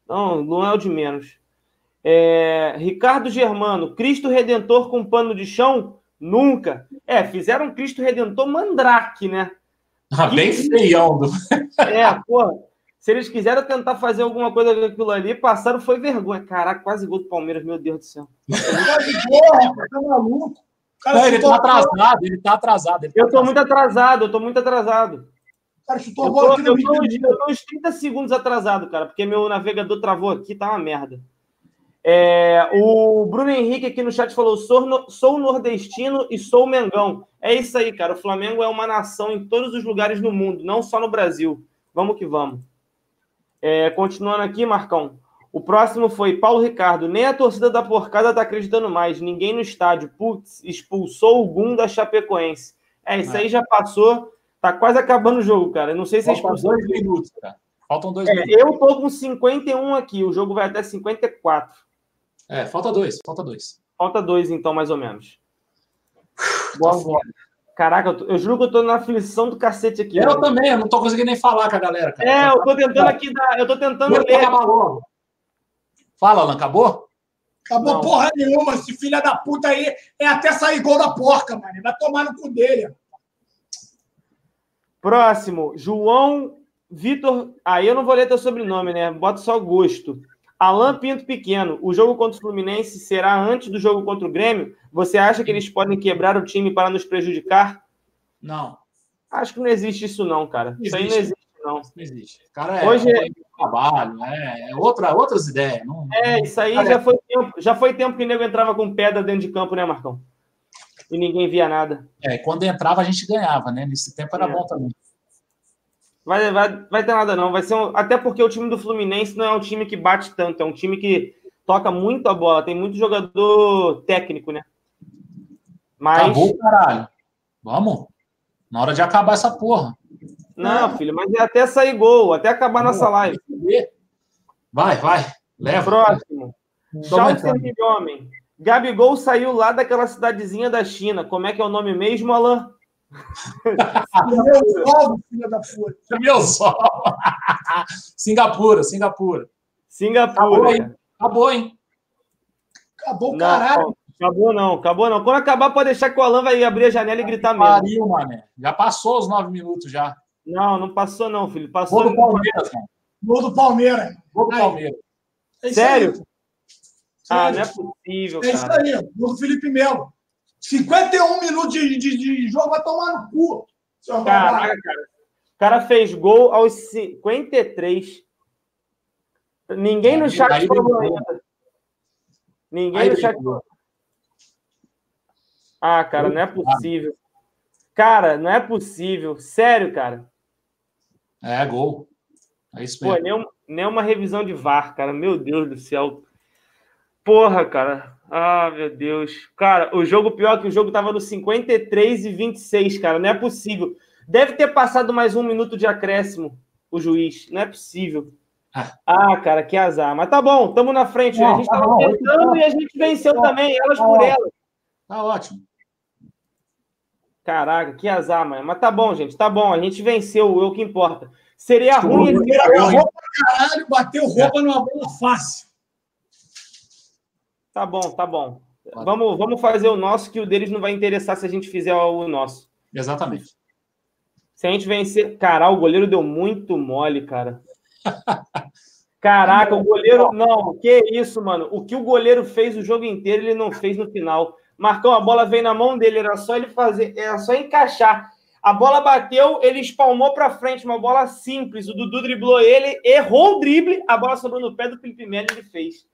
Então, Luan é o de menos. É, Ricardo Germano, Cristo Redentor com pano de chão? Nunca. É, fizeram Cristo Redentor mandrake, né? Ah, bem feião. Do... É, pô. Se eles quiserem tentar fazer alguma coisa com aquilo ali, passaram foi vergonha. Caraca, quase gol do Palmeiras, meu Deus do céu. Porra, tá maluco? Cara, ele tá atrasado, ele tá atrasado. Ele tá eu tô muito atrasado, eu tô muito atrasado. Cara, chutou a bola eu tô, eu, tô, eu tô uns 30 segundos atrasado, cara, porque meu navegador travou aqui, tá uma merda. É, o Bruno Henrique aqui no chat falou: sou, no, sou nordestino e sou Mengão. É isso aí, cara. O Flamengo é uma nação em todos os lugares do mundo, não só no Brasil. Vamos que vamos. É, continuando aqui, Marcão. O próximo foi Paulo Ricardo. Nem a torcida da porcada tá acreditando mais. Ninguém no estádio. Putz, expulsou o Gum da Chapecoense. É, isso é. aí já passou. Tá quase acabando o jogo, cara. Eu não sei se Faltam dois minutos, cara. Faltam dois é, minutos. Eu tô com 51 aqui. O jogo vai até 54. É, falta dois. Falta dois. Falta dois, então, mais ou menos. Boa tá Caraca, eu, tô, eu, juro que eu tô na aflição do cacete aqui. Eu mano. também, eu não tô conseguindo nem falar com a galera, cara. É, eu tô tentando aqui dar. Eu tô tentando Vou ler. Logo. Fala, Alan, acabou? Acabou não. porra nenhuma. Esse filho da puta aí é até sair gol da porca, mano. Vai tomar no cu dele. Próximo, João Vitor. Aí eu não vou ler teu sobrenome, né? Bota só gosto. Alan Pinto Pequeno, o jogo contra o Fluminense será antes do jogo contra o Grêmio? Você acha que eles podem quebrar o time para nos prejudicar? Não. Acho que não existe isso, não, cara. Não isso aí não existe, não. Não existe. Cara, é, Hoje é trabalho, é, é outra, outras ideias. Não, é, isso aí já, foi tempo, já foi tempo que o nego entrava com pedra dentro de campo, né, Marcão? E ninguém via nada. É, quando entrava a gente ganhava, né? Nesse tempo era é. bom também. Vai, vai, vai ter nada, não. Vai ser um... Até porque o time do Fluminense não é um time que bate tanto, é um time que toca muito a bola, tem muito jogador técnico, né? Mas. Acabou, caralho. Vamos. Na hora de acabar essa porra. Não, filho, mas é até sair gol, até acabar Vamos, nossa live. Vai, vai. Leva. Próximo. Charles Homem. Gabigol saiu lá daquela cidadezinha da China. Como é que é o nome mesmo, Alain? Meu sol, filha da puta. Meu sol. Singapura, Singapura. Singapura. Acabou, hein? Acabou, hein? Acabou o caralho. Acabou não, acabou não. Quando acabar, pode deixar que o Alan vai abrir a janela e gritar mesmo. Pariu, mané. Já passou os nove minutos já. Não, não passou não, filho. Passou. Gol do Palmeiras, mano. Gol do Palmeiras. Gol do Palmeiras. É Sério? Ah, não é possível, cara. É isso aí, gol do Felipe Melo. 51 minutos de, de, de jogo vai tomar no cu. Caraca, cara. O cara fez gol aos 53. Ninguém no chat falou ainda. Ninguém no chat falou. Ah, cara, não é possível. Cara, não é possível. Sério, cara. É, gol. É isso mesmo. Pô, nem, uma, nem uma revisão de VAR, cara. Meu Deus do céu. Porra, cara. Ah, meu Deus. Cara, o jogo pior que o jogo tava no 53 e 26, cara. Não é possível. Deve ter passado mais um minuto de acréscimo o juiz. Não é possível. Ah, ah cara, que azar. Mas tá bom, estamos na frente. Não, a gente tá tava tentando e a gente venceu tá também, elas tá por elas. Tá ótimo. Caraca, que azar, mano. Mas tá bom, gente. Tá bom. A gente venceu, o que importa. Seria ruim. Ele agarrou pra caralho, bateu roupa é. numa bola fácil. Tá bom, tá bom. Vamos, vamos fazer o nosso, que o deles não vai interessar se a gente fizer o nosso. Exatamente. Se a gente vencer. Cara, o goleiro deu muito mole, cara. Caraca, o goleiro. Não, que isso, mano. O que o goleiro fez o jogo inteiro, ele não fez no final. Marcão, a bola veio na mão dele, era só ele fazer, era só encaixar. A bola bateu, ele espalmou para frente, uma bola simples. O Dudu driblou ele, errou o drible, a bola sobrou no pé do Felipe Melo e ele fez.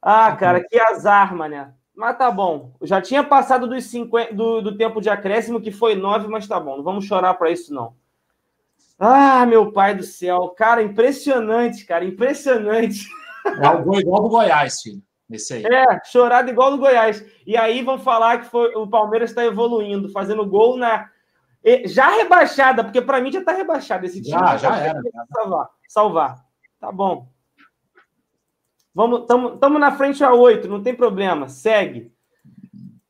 Ah, cara, que azar, mané. Mas tá bom. Já tinha passado dos 50, do, do tempo de acréscimo, que foi 9, mas tá bom. Não vamos chorar para isso, não. Ah, meu pai do céu. Cara, impressionante, cara. Impressionante. É o gol igual do Goiás, filho. Aí. É, chorado igual do Goiás. E aí vão falar que foi, o Palmeiras está evoluindo, fazendo gol na. Já rebaixada, porque para mim já está rebaixado esse time. Já, já era. Salvar, salvar. Tá bom. Vamos, estamos na frente a oito, não tem problema. Segue.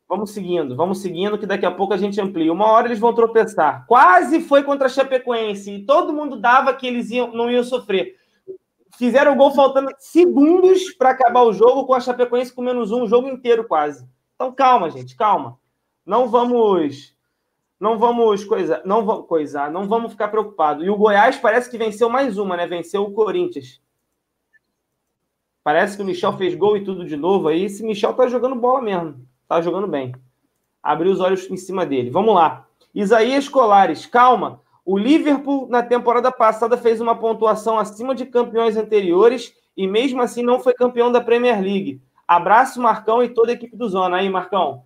Vamos seguindo, vamos seguindo, que daqui a pouco a gente amplia. Uma hora eles vão tropeçar. Quase foi contra a Chapecoense e todo mundo dava que eles iam, não iam sofrer. Fizeram o gol faltando segundos para acabar o jogo, com a Chapecoense com menos um o jogo inteiro quase. Então calma, gente, calma. Não vamos não vamos coisar, não vamos coisar, não vamos ficar preocupados. E o Goiás parece que venceu mais uma, né? Venceu o Corinthians. Parece que o Michel fez gol e tudo de novo aí. Esse Michel tá jogando bola mesmo. Tá jogando bem. Abriu os olhos em cima dele. Vamos lá. Isaías Colares, calma. O Liverpool, na temporada passada, fez uma pontuação acima de campeões anteriores e mesmo assim não foi campeão da Premier League. Abraço, Marcão, e toda a equipe do Zona. Aí, Marcão.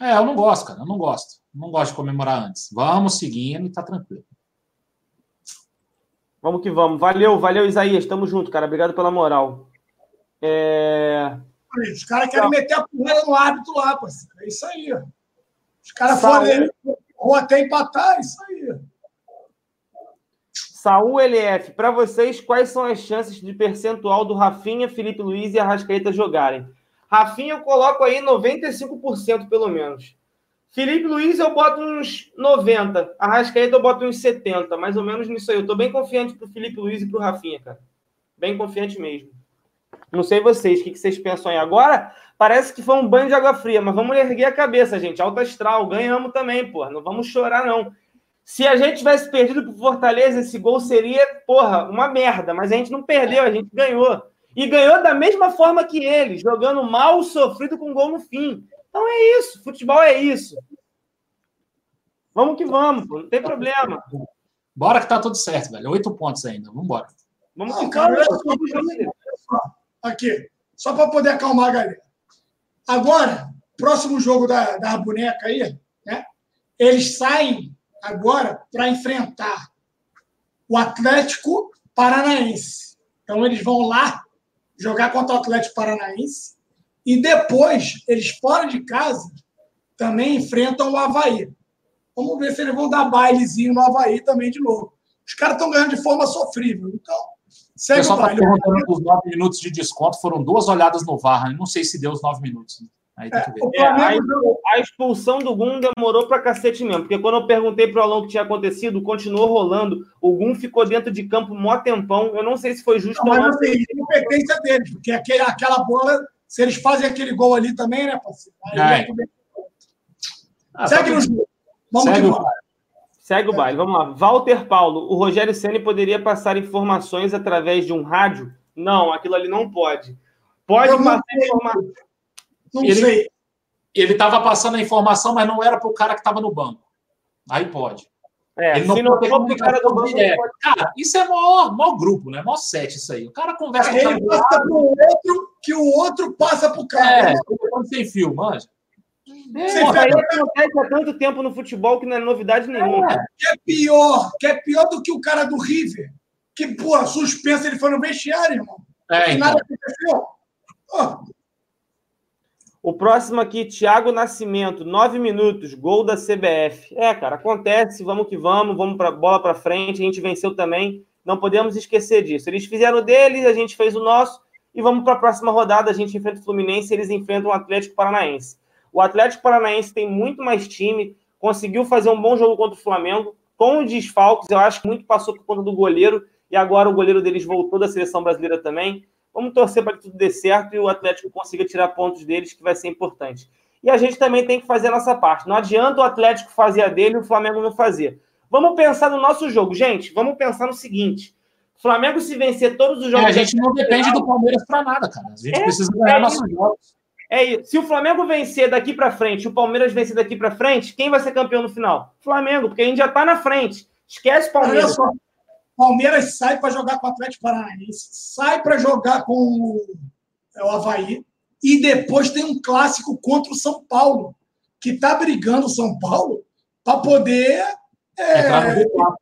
É, eu não gosto, cara. Eu não gosto. Não gosto de comemorar antes. Vamos seguindo e tá tranquilo. Vamos que vamos. Valeu, valeu, Isaías. Tamo junto, cara. Obrigado pela moral. É... Os caras querem meter a porrada no árbitro lá, parceiro. É isso aí. Os caras foram ou até empatar, é isso aí. Saúl LF, para vocês, quais são as chances de percentual do Rafinha, Felipe Luiz e Arrascaeta jogarem? Rafinha eu coloco aí 95% pelo menos. Felipe Luiz eu boto uns 90. Arrascaeta eu boto uns 70, mais ou menos nisso aí. Eu tô bem confiante pro Felipe Luiz e pro Rafinha, cara. Bem confiante mesmo. Não sei vocês, o que vocês pensam aí? Agora, parece que foi um banho de água fria, mas vamos erguer a cabeça, gente. Alta astral, ganhamos também, porra. Não vamos chorar, não. Se a gente tivesse perdido pro Fortaleza, esse gol seria, porra, uma merda. Mas a gente não perdeu, a gente ganhou. E ganhou da mesma forma que ele, jogando mal, sofrido com gol no fim. Então é isso, futebol é isso. Vamos que vamos, pô, não tem problema. Bora que tá tudo certo, velho. Oito pontos ainda, vamos embora. Vamos cara, Aqui, só para poder acalmar a galera. Agora, próximo jogo da, da boneca aí, né? Eles saem agora para enfrentar o Atlético Paranaense. Então, eles vão lá jogar contra o Atlético Paranaense e depois, eles fora de casa, também enfrentam o Havaí. Vamos ver se eles vão dar bailezinho no Havaí também de novo. Os caras estão ganhando de forma sofrível. Então, segue o, baile. Tá perguntando os nove minutos de desconto foram duas olhadas no VAR. Não sei se deu os nove minutos. Aí tem que ver. É, a, a, expulsão do Gum demorou pra cacete mesmo, porque quando eu perguntei pro Alão o que tinha acontecido, continuou rolando. O Gum ficou dentro de campo mó tempão. Eu não sei se foi justo não, ou não. Mas assim, é competência deles, porque aquele, aquela bola, se eles fazem aquele gol ali também, né, parceiro? Aí é. ah, Segue no jogo. Vamos Segue o Segue o baile. Vamos lá. Walter Paulo, o Rogério Ceni poderia passar informações através de um rádio? Não, aquilo ali não pode. Pode passar informações não ele, sei. Ele estava passando a informação, mas não era para o cara que estava no banco. Aí pode. É, ele não se não for pro cara do banco, é. Cara, isso é maior, maior grupo, né? Maior set isso aí. O cara conversa é, com o cara. passa pro outro, que o outro passa pro cara. É, sem fio, manja. É, Você isso aí acontece há tanto tempo no futebol que não é novidade nenhuma. É, que é pior, que é pior do que o cara do River, que, pô, suspensa, ele foi no vestiário, irmão. É, então. Nada aconteceu. Oh. O próximo aqui, Thiago Nascimento, nove minutos, gol da CBF. É, cara, acontece, vamos que vamos, vamos para bola para frente, a gente venceu também, não podemos esquecer disso. Eles fizeram deles, a gente fez o nosso, e vamos para a próxima rodada, a gente enfrenta o Fluminense, eles enfrentam o Atlético Paranaense. O Atlético Paranaense tem muito mais time, conseguiu fazer um bom jogo contra o Flamengo, com desfalques, eu acho que muito passou por conta do goleiro, e agora o goleiro deles voltou da seleção brasileira também. Vamos torcer para que tudo dê certo e o Atlético consiga tirar pontos deles, que vai ser importante. E a gente também tem que fazer a nossa parte. Não adianta o Atlético fazer a dele e o Flamengo não fazer. Vamos pensar no nosso jogo, gente. Vamos pensar no seguinte: Flamengo se vencer todos os jogos. É, a gente não depende final, do Palmeiras para nada, cara. A gente é, precisa ganhar é nossos jogos. É isso. Se o Flamengo vencer daqui para frente, o Palmeiras vencer daqui para frente, quem vai ser campeão no final? Flamengo, porque a gente já está na frente. Esquece o Palmeiras. Palmeiras sai para jogar com o Atlético Paranaense, sai para jogar com o, é, o Havaí, e depois tem um clássico contra o São Paulo, que está brigando o São Paulo para poder é, no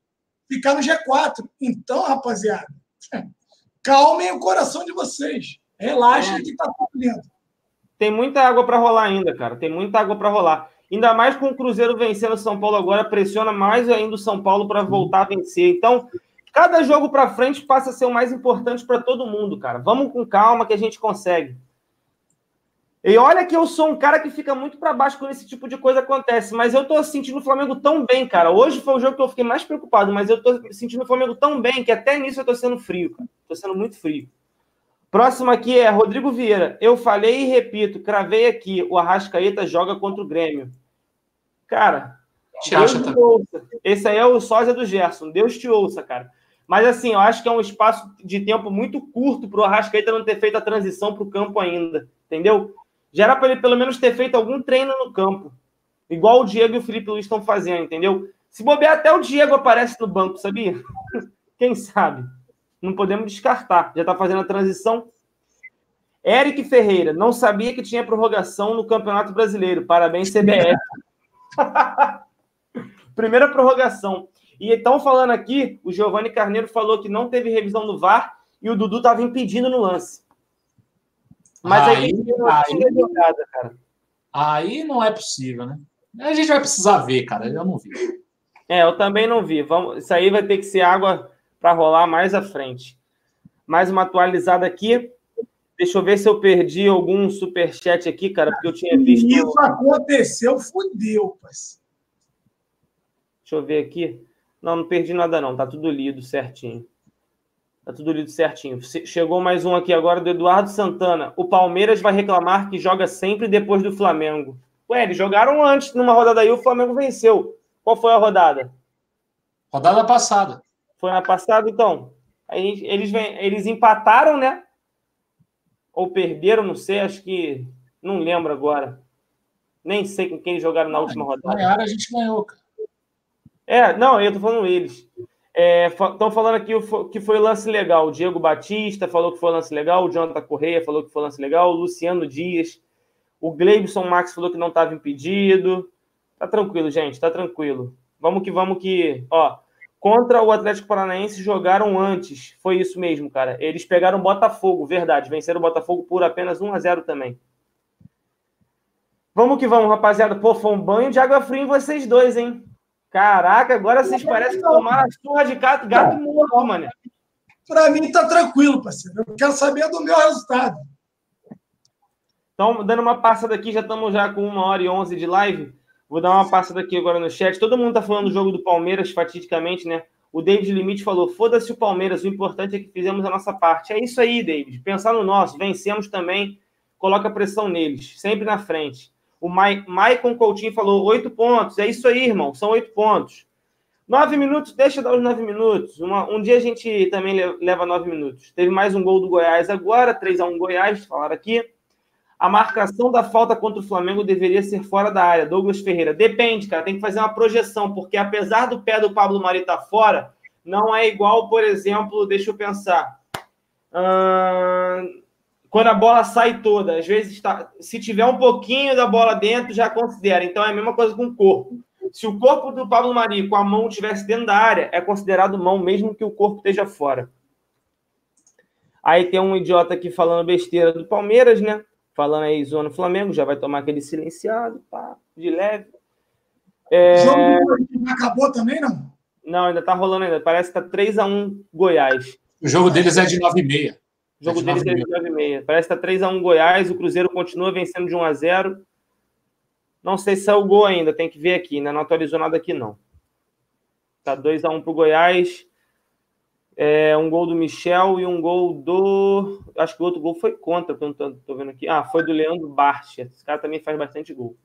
ficar no G4. Então, rapaziada, calmem o coração de vocês. Relaxem é. que está tudo lindo. Tem muita água para rolar ainda, cara. Tem muita água para rolar. Ainda mais com o Cruzeiro vencendo o São Paulo agora, pressiona mais ainda o São Paulo para voltar a vencer. Então, Cada jogo para frente passa a ser o mais importante para todo mundo, cara. Vamos com calma que a gente consegue. E olha que eu sou um cara que fica muito para baixo quando esse tipo de coisa acontece, mas eu tô sentindo o Flamengo tão bem, cara. Hoje foi o jogo que eu fiquei mais preocupado, mas eu tô sentindo o Flamengo tão bem que até nisso eu tô sendo frio, cara. Tô sendo muito frio. Próximo aqui é Rodrigo Vieira. Eu falei e repito, cravei aqui, o Arrascaeta joga contra o Grêmio. Cara, Te Deus tá? ouça. Esse aí é o sósia do Gerson. Deus te ouça, cara. Mas assim, eu acho que é um espaço de tempo muito curto para o Arrascaeta não ter feito a transição para o campo ainda. Entendeu? Já era para ele pelo menos ter feito algum treino no campo. Igual o Diego e o Felipe Luiz estão fazendo, entendeu? Se bobear, até o Diego aparece no banco, sabia? Quem sabe? Não podemos descartar. Já está fazendo a transição. Eric Ferreira, não sabia que tinha prorrogação no Campeonato Brasileiro. Parabéns, CBF. Primeira prorrogação. E estão falando aqui, o Giovanni Carneiro falou que não teve revisão no VAR e o Dudu estava impedindo no lance. Mas aí, aí, aí, jogada, cara. aí não é possível, né? A gente vai precisar ver, cara. Eu não vi. É, eu também não vi. Vamos, isso aí vai ter que ser água para rolar mais à frente. Mais uma atualizada aqui. Deixa eu ver se eu perdi algum super chat aqui, cara, porque eu tinha visto. Isso aconteceu, fudeu, parceiro. Deixa eu ver aqui. Não, não perdi nada, não. Tá tudo lido certinho. Tá tudo lido certinho. Chegou mais um aqui agora do Eduardo Santana. O Palmeiras vai reclamar que joga sempre depois do Flamengo. Ué, eles jogaram antes numa rodada aí, o Flamengo venceu. Qual foi a rodada? Rodada passada. Foi na passada, então. Aí eles, eles empataram, né? Ou perderam, não sei, acho que. Não lembro agora. Nem sei com quem jogaram na ah, última rodada. Ganharam, a gente ganhou, cara. É, não, eu tô falando eles. Estão é, falando aqui que foi lance legal. O Diego Batista falou que foi lance legal. O Jonathan Correia falou que foi lance legal. O Luciano Dias o Gleibson Max falou que não estava impedido. Tá tranquilo, gente, tá tranquilo. Vamos que vamos que, ó, contra o Atlético Paranaense jogaram antes. Foi isso mesmo, cara. Eles pegaram o Botafogo, verdade. Venceram o Botafogo por apenas 1 a 0 também. Vamos que vamos, rapaziada. Pô, foi um banho de água fria em vocês dois, hein? Caraca, agora vocês parecem que tomaram a surra de gato, gato morto, mano. Pra mim tá tranquilo, parceiro. Eu quero saber do meu resultado. Então, dando uma passada aqui, já estamos já com uma hora e onze de live. Vou dar uma passada aqui agora no chat. Todo mundo está falando do jogo do Palmeiras, fatidicamente, né? O David Limite falou: foda-se o Palmeiras, o importante é que fizemos a nossa parte. É isso aí, David. Pensar no nosso, vencemos também, coloca pressão neles, sempre na frente. O Maicon Coutinho falou: oito pontos. É isso aí, irmão, são oito pontos. Nove minutos, deixa dar os nove minutos. Uma, um dia a gente também leva nove minutos. Teve mais um gol do Goiás agora, 3 a 1 Goiás, falaram aqui. A marcação da falta contra o Flamengo deveria ser fora da área. Douglas Ferreira. Depende, cara. Tem que fazer uma projeção, porque apesar do pé do Pablo Mari estar tá fora, não é igual, por exemplo, deixa eu pensar. Hum, quando a bola sai toda. Às vezes, tá, se tiver um pouquinho da bola dentro, já considera. Então é a mesma coisa com o corpo. Se o corpo do Pablo Mari com a mão estivesse dentro da área, é considerado mão, mesmo que o corpo esteja fora. Aí tem um idiota aqui falando besteira do Palmeiras, né? falando aí zona Flamengo, já vai tomar aquele silenciado, pá, de leve. É... O jogo não acabou também, não? Não, ainda tá rolando ainda. Parece que tá 3x1 Goiás. O jogo deles é de 9,5. O jogo é de deles 9 é de 9,5. Parece que tá 3x1 Goiás, o Cruzeiro continua vencendo de 1x0. Não sei se é o gol ainda, tem que ver aqui, né? Não atualizou nada aqui, não. Tá 2x1 pro Goiás. É, um gol do Michel e um gol do. Acho que o outro gol foi contra, que não tô, vendo aqui. Ah, foi do Leandro Barcha. Esse cara também faz bastante gol.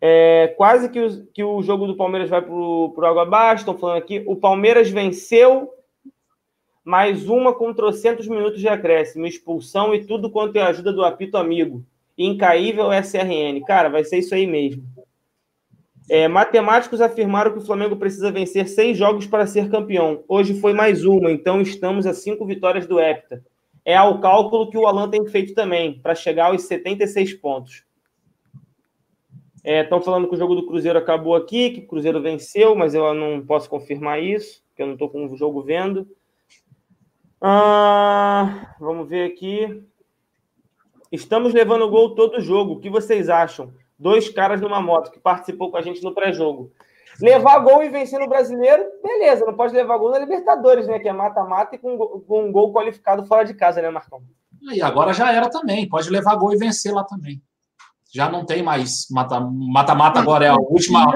É, quase que o, que o jogo do Palmeiras vai pro, pro água abaixo. Estão falando aqui. O Palmeiras venceu mais uma com trocentos minutos de acréscimo, expulsão e tudo quanto é ajuda do apito amigo. Incaível SRN. Cara, vai ser isso aí mesmo. É, matemáticos afirmaram que o Flamengo precisa vencer seis jogos para ser campeão. Hoje foi mais uma, então estamos a cinco vitórias do Hepta. É ao cálculo que o Alan tem feito também, para chegar aos 76 pontos. Estão é, falando que o jogo do Cruzeiro acabou aqui, que o Cruzeiro venceu, mas eu não posso confirmar isso, porque eu não estou com o jogo vendo. Ah, vamos ver aqui. Estamos levando gol todo jogo. O que vocês acham? dois caras numa moto que participou com a gente no pré-jogo. Levar gol e vencer no brasileiro, beleza, não pode levar gol na Libertadores, né? Que é mata-mata e com, com um gol qualificado fora de casa, né, Marcão? E agora já era também, pode levar gol e vencer lá também. Já não tem mais mata-mata, agora é a última.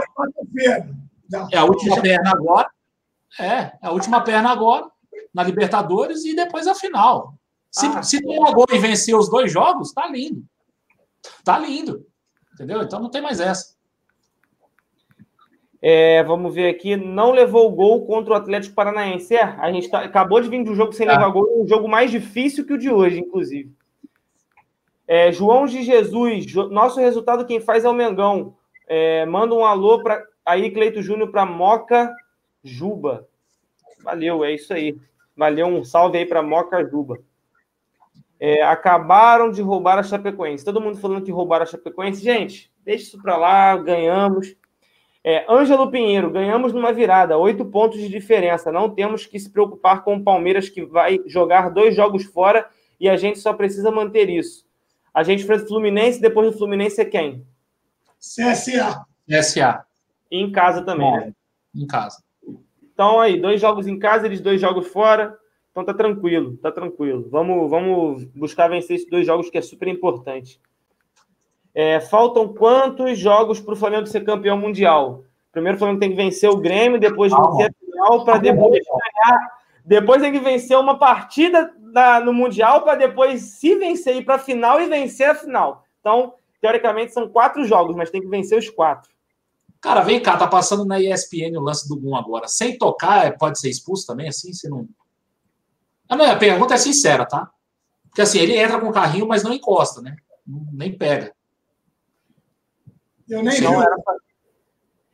É a última perna agora. É, é a última perna agora, na Libertadores, e depois a final. Se, ah, se tomar gol e vencer os dois jogos, tá lindo. Tá lindo. Entendeu? Então não tem mais essa. É, vamos ver aqui. Não levou o gol contra o Atlético Paranaense. É, a gente tá, acabou de vir de um jogo sem é. levar gol, um jogo mais difícil que o de hoje, inclusive. É, João de Jesus, nosso resultado quem faz é o Mengão. É, manda um alô para aí, Cleito Júnior, para Moca Juba. Valeu, é isso aí. Valeu, um salve aí para Moca Juba. É, acabaram de roubar a Chapecoense. Todo mundo falando que roubaram a Chapecoense. Gente, deixa isso para lá, ganhamos. É, Ângelo Pinheiro, ganhamos numa virada, oito pontos de diferença. Não temos que se preocupar com o Palmeiras, que vai jogar dois jogos fora e a gente só precisa manter isso. A gente fez o Fluminense, depois do Fluminense é quem? CSA. CSA. E em casa também, né? Em casa. Então, aí, dois jogos em casa, eles dois jogos fora. Então tá tranquilo, tá tranquilo. Vamos, vamos buscar vencer esses dois jogos que é super importante. É, faltam quantos jogos para o Flamengo ser campeão mundial? Primeiro o Flamengo tem que vencer o Grêmio, depois vencer a final, para depois ganhar. Depois tem que vencer uma partida na, no Mundial para depois se vencer ir para a final e vencer a final. Então, teoricamente, são quatro jogos, mas tem que vencer os quatro. Cara, vem cá, tá passando na ESPN o lance do Gum agora. Sem tocar, é, pode ser expulso também, assim? Se não. Ah, não, a pergunta é sincera, tá? Porque assim, ele entra com o carrinho, mas não encosta, né? Nem pega. Eu nem vi.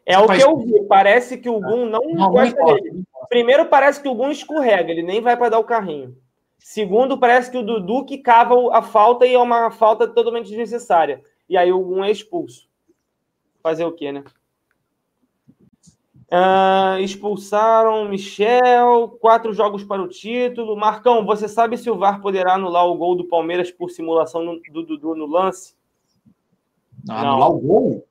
É o que eu vi. Parece que o Gum não, não encosta nele. Primeiro, parece que o Gum escorrega, ele nem vai para dar o carrinho. Segundo, parece que o Dudu que cava a falta e é uma falta totalmente desnecessária. E aí o Gum é expulso. Fazer o quê, né? Uh, expulsaram Michel, quatro jogos para o título. Marcão, você sabe se o VAR poderá anular o gol do Palmeiras por simulação do Dudu no lance? Não, anular o gol?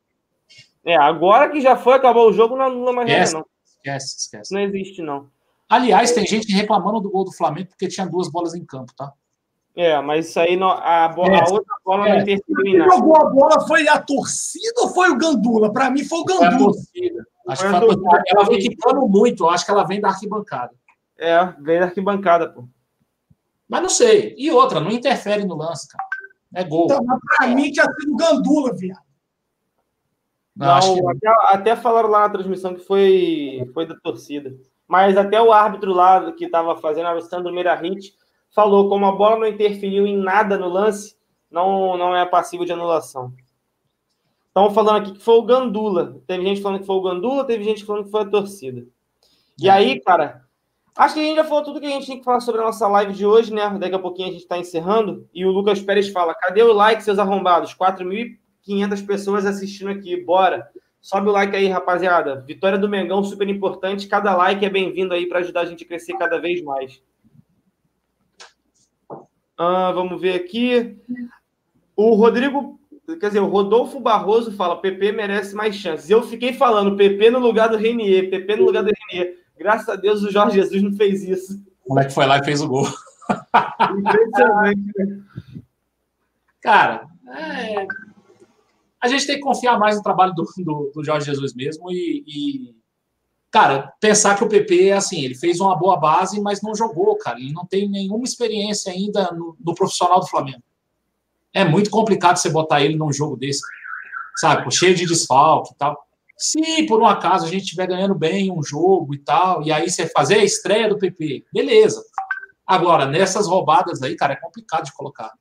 É, agora que já foi, acabou o jogo, não anula mais esquece, nada, não. Esquece, esquece. Não existe, não. Aliás, tem gente reclamando do gol do Flamengo porque tinha duas bolas em campo, tá? É, mas isso aí, não, a, bola, é, a outra bola é. não interferiu em nada. Quem jogou a bola foi a torcida ou foi o Gandula? Para mim foi o Gandula. Foi a torcida. Acho que. Ela vem quicando muito, acho que ela vem da arquibancada. É, vem da arquibancada, pô. Mas não sei. E outra, não interfere no lance, cara. É gol. Então, pra mim tinha sido o Gandula, viado. Não, não que... até, até, falaram lá na transmissão que foi, foi da torcida. Mas até o árbitro lá que estava fazendo a Sandro Meirahit falou como a bola não interferiu em nada no lance, não, não é passível de anulação. Estão falando aqui que foi o Gandula. Teve gente falando que foi o Gandula, teve gente falando que foi a torcida. E aí, cara, acho que a gente já falou tudo que a gente tinha que falar sobre a nossa live de hoje, né? Daqui a pouquinho a gente está encerrando. E o Lucas Pérez fala: cadê o like, seus arrombados? 4.500 pessoas assistindo aqui, bora. Sobe o like aí, rapaziada. Vitória do Mengão, super importante. Cada like é bem-vindo aí para ajudar a gente a crescer cada vez mais. Ah, vamos ver aqui. O Rodrigo, quer dizer, o Rodolfo Barroso fala: PP merece mais chances. Eu fiquei falando PP no lugar do Renier, PP no lugar do Renier. Graças a Deus o Jorge Jesus não fez isso. Como é que foi lá e fez o gol? Impressionante. Né? Cara, é... a gente tem que confiar mais no trabalho do, do, do Jorge Jesus mesmo e, e cara, pensar que o PP é assim, ele fez uma boa base, mas não jogou, cara. Ele não tem nenhuma experiência ainda no, no profissional do Flamengo. É muito complicado você botar ele num jogo desse, sabe? Cheio de desfalque e tal. Se por um acaso a gente estiver ganhando bem um jogo e tal, e aí você fazer a estreia do PP, beleza. Agora, nessas roubadas aí, cara, é complicado de colocar.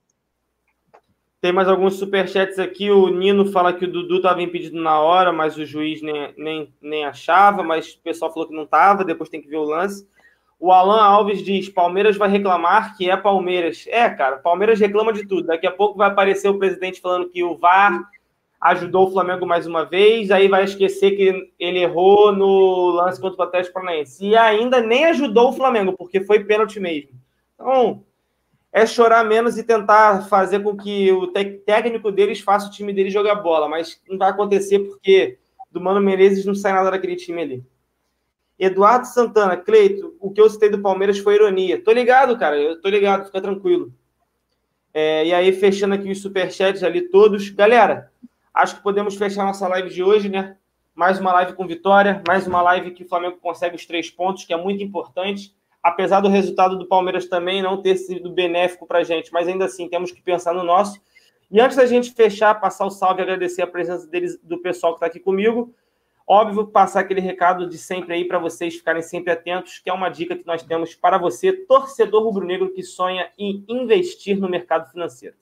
Tem mais alguns superchats aqui. O Nino fala que o Dudu estava impedido na hora, mas o juiz nem, nem, nem achava, mas o pessoal falou que não estava, depois tem que ver o lance. O Alan Alves diz: Palmeiras vai reclamar que é Palmeiras. É, cara, Palmeiras reclama de tudo. Daqui a pouco vai aparecer o presidente falando que o VAR ajudou o Flamengo mais uma vez, aí vai esquecer que ele errou no lance contra o Atlético Paranaense. E ainda nem ajudou o Flamengo, porque foi pênalti mesmo. Então, é chorar menos e tentar fazer com que o técnico deles faça o time deles jogar bola, mas não vai acontecer porque do Mano Menezes não sai nada daquele time ali. Eduardo Santana, Cleito, o que eu citei do Palmeiras foi ironia. Tô ligado, cara, eu tô ligado, fica tranquilo. É, e aí, fechando aqui os superchats ali todos. Galera, acho que podemos fechar nossa live de hoje, né? Mais uma live com vitória, mais uma live que o Flamengo consegue os três pontos, que é muito importante apesar do resultado do Palmeiras também não ter sido benéfico para gente, mas ainda assim temos que pensar no nosso. E antes da gente fechar, passar o salve e agradecer a presença deles, do pessoal que está aqui comigo. Óbvio, passar aquele recado de sempre aí para vocês ficarem sempre atentos, que é uma dica que nós temos para você, torcedor rubro-negro que sonha em investir no mercado financeiro.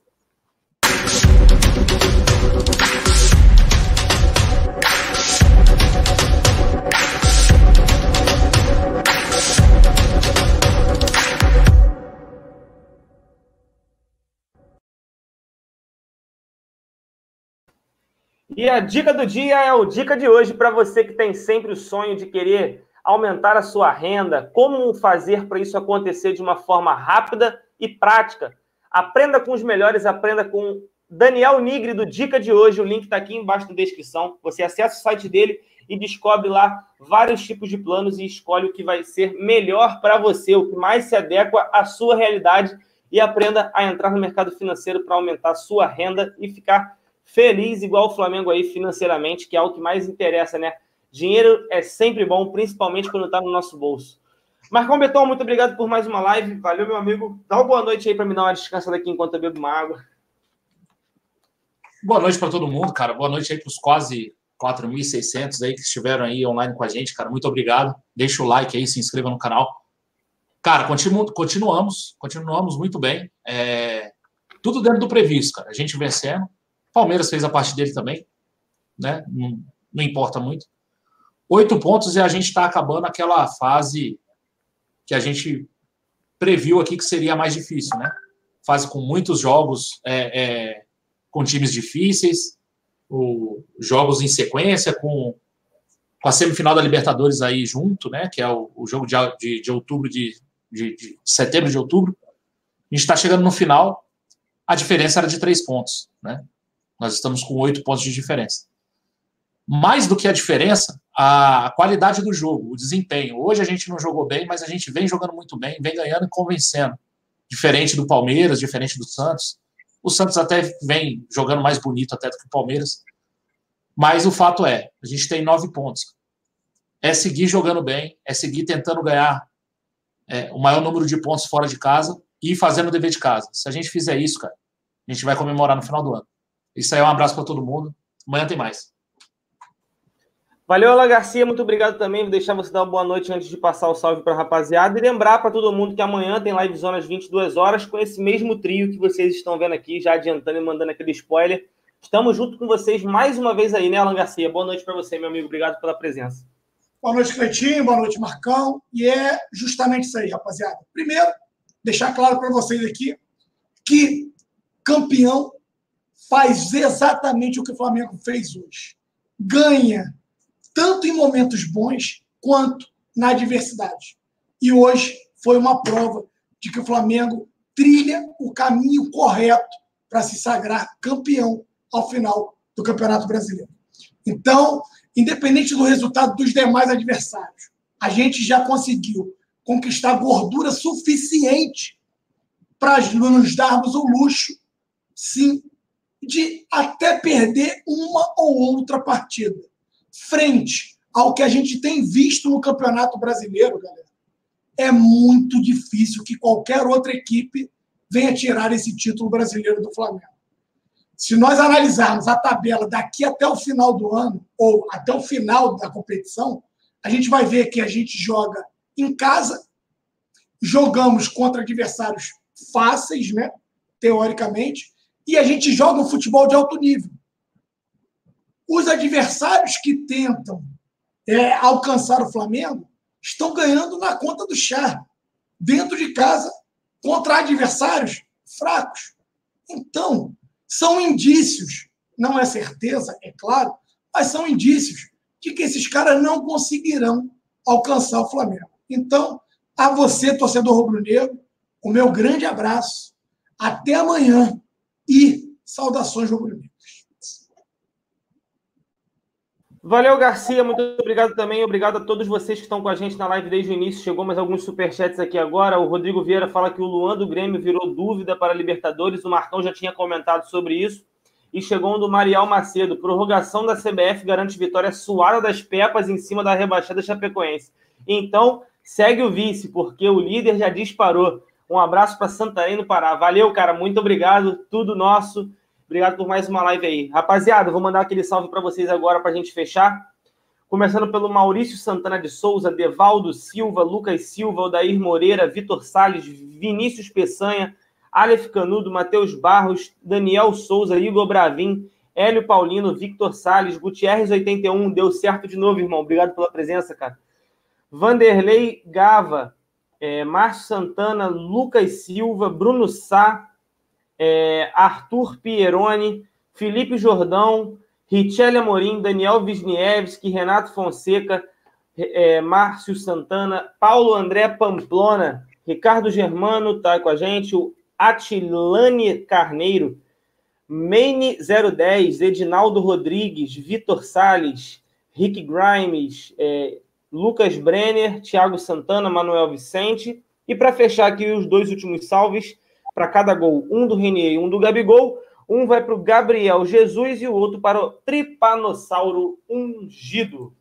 E a dica do dia é o dica de hoje para você que tem sempre o sonho de querer aumentar a sua renda, como fazer para isso acontecer de uma forma rápida e prática. Aprenda com os melhores, aprenda com Daniel Nigre do Dica de hoje. O link está aqui embaixo na descrição. Você acessa o site dele e descobre lá vários tipos de planos e escolhe o que vai ser melhor para você, o que mais se adequa à sua realidade e aprenda a entrar no mercado financeiro para aumentar sua renda e ficar feliz igual o Flamengo aí financeiramente, que é o que mais interessa, né? Dinheiro é sempre bom, principalmente quando está no nosso bolso. Marcão Beton, muito obrigado por mais uma live. Valeu, meu amigo. Dá uma boa noite aí para me dar uma descansada aqui enquanto eu bebo uma água. Boa noite para todo mundo, cara. Boa noite aí para os quase 4.600 aí que estiveram aí online com a gente, cara. Muito obrigado. Deixa o like aí, se inscreva no canal. Cara, continu, continuamos, continuamos muito bem. É, tudo dentro do previsto, cara. A gente vencendo, Palmeiras fez a parte dele também, né? Não, não importa muito. Oito pontos e a gente está acabando aquela fase que a gente previu aqui que seria mais difícil, né? Fase com muitos jogos é, é, com times difíceis, o, jogos em sequência, com, com a semifinal da Libertadores aí junto, né? Que é o, o jogo de, de, de outubro, de, de, de setembro de outubro. A gente está chegando no final, a diferença era de três pontos, né? Nós estamos com oito pontos de diferença. Mais do que a diferença, a qualidade do jogo, o desempenho. Hoje a gente não jogou bem, mas a gente vem jogando muito bem, vem ganhando e convencendo. Diferente do Palmeiras, diferente do Santos. O Santos até vem jogando mais bonito até do que o Palmeiras. Mas o fato é, a gente tem nove pontos. É seguir jogando bem, é seguir tentando ganhar é, o maior número de pontos fora de casa e fazendo o dever de casa. Se a gente fizer isso, cara, a gente vai comemorar no final do ano. Isso aí é um abraço para todo mundo. Amanhã tem mais. Valeu, Alan Garcia. Muito obrigado também. Vou deixar você dar uma boa noite antes de passar o salve para a rapaziada. E lembrar para todo mundo que amanhã tem live zona às 22 horas com esse mesmo trio que vocês estão vendo aqui, já adiantando e mandando aquele spoiler. Estamos junto com vocês mais uma vez aí, né, Alan Garcia? Boa noite para você, meu amigo. Obrigado pela presença. Boa noite, Cleitinho. Boa noite, Marcão. E é justamente isso aí, rapaziada. Primeiro, deixar claro para vocês aqui que campeão faz exatamente o que o Flamengo fez hoje. Ganha, tanto em momentos bons quanto na adversidade. E hoje foi uma prova de que o Flamengo trilha o caminho correto para se sagrar campeão ao final do Campeonato Brasileiro. Então, independente do resultado dos demais adversários, a gente já conseguiu conquistar gordura suficiente para nos darmos o luxo, sim, de até perder uma ou outra partida. Frente ao que a gente tem visto no Campeonato Brasileiro, galera, é muito difícil que qualquer outra equipe venha tirar esse título brasileiro do Flamengo. Se nós analisarmos a tabela daqui até o final do ano, ou até o final da competição, a gente vai ver que a gente joga em casa, jogamos contra adversários fáceis, né? Teoricamente, e a gente joga um futebol de alto nível. Os adversários que tentam é, alcançar o Flamengo estão ganhando na conta do chá, dentro de casa, contra adversários fracos. Então, são indícios, não é certeza, é claro, mas são indícios de que esses caras não conseguirão alcançar o Flamengo. Então, a você, torcedor rubro-negro, o meu grande abraço. Até amanhã e saudações rubro-negras. Valeu, Garcia. Muito obrigado também. Obrigado a todos vocês que estão com a gente na live desde o início. Chegou mais alguns superchats aqui agora. O Rodrigo Vieira fala que o Luan do Grêmio virou dúvida para a Libertadores. O Marcão já tinha comentado sobre isso. E chegou um do Marial Macedo. Prorrogação da CBF garante vitória suada das Pepas em cima da rebaixada Chapecoense. Então, segue o vice, porque o líder já disparou. Um abraço para Santarém, no Pará. Valeu, cara. Muito obrigado. Tudo nosso. Obrigado por mais uma live aí. Rapaziada, vou mandar aquele salve para vocês agora para a gente fechar. Começando pelo Maurício Santana de Souza, Devaldo Silva, Lucas Silva, Odair Moreira, Vitor Salles, Vinícius Peçanha, Aleph Canudo, Matheus Barros, Daniel Souza, Igor Bravin, Hélio Paulino, Victor Salles, Gutierrez 81, deu certo de novo, irmão. Obrigado pela presença, cara. Vanderlei Gava, é, Márcio Santana, Lucas Silva, Bruno Sá, é, Arthur Pieroni, Felipe Jordão, Richelle Amorim, Daniel Wisniewski, Renato Fonseca, é, Márcio Santana, Paulo André Pamplona, Ricardo Germano tá com a gente, o Atilane Carneiro, Maine 010, Edinaldo Rodrigues, Vitor Sales, Rick Grimes, é, Lucas Brenner, Thiago Santana, Manuel Vicente. E para fechar aqui os dois últimos salves, para cada gol, um do Renier e um do Gabigol. Um vai para o Gabriel Jesus e o outro para o Tripanossauro Ungido.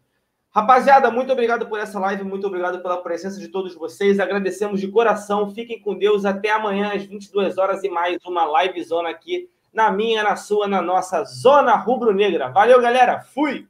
Rapaziada, muito obrigado por essa live, muito obrigado pela presença de todos vocês. Agradecemos de coração. Fiquem com Deus até amanhã às 22 horas e mais uma live zona aqui na minha, na sua, na nossa zona rubro-negra. Valeu, galera. Fui.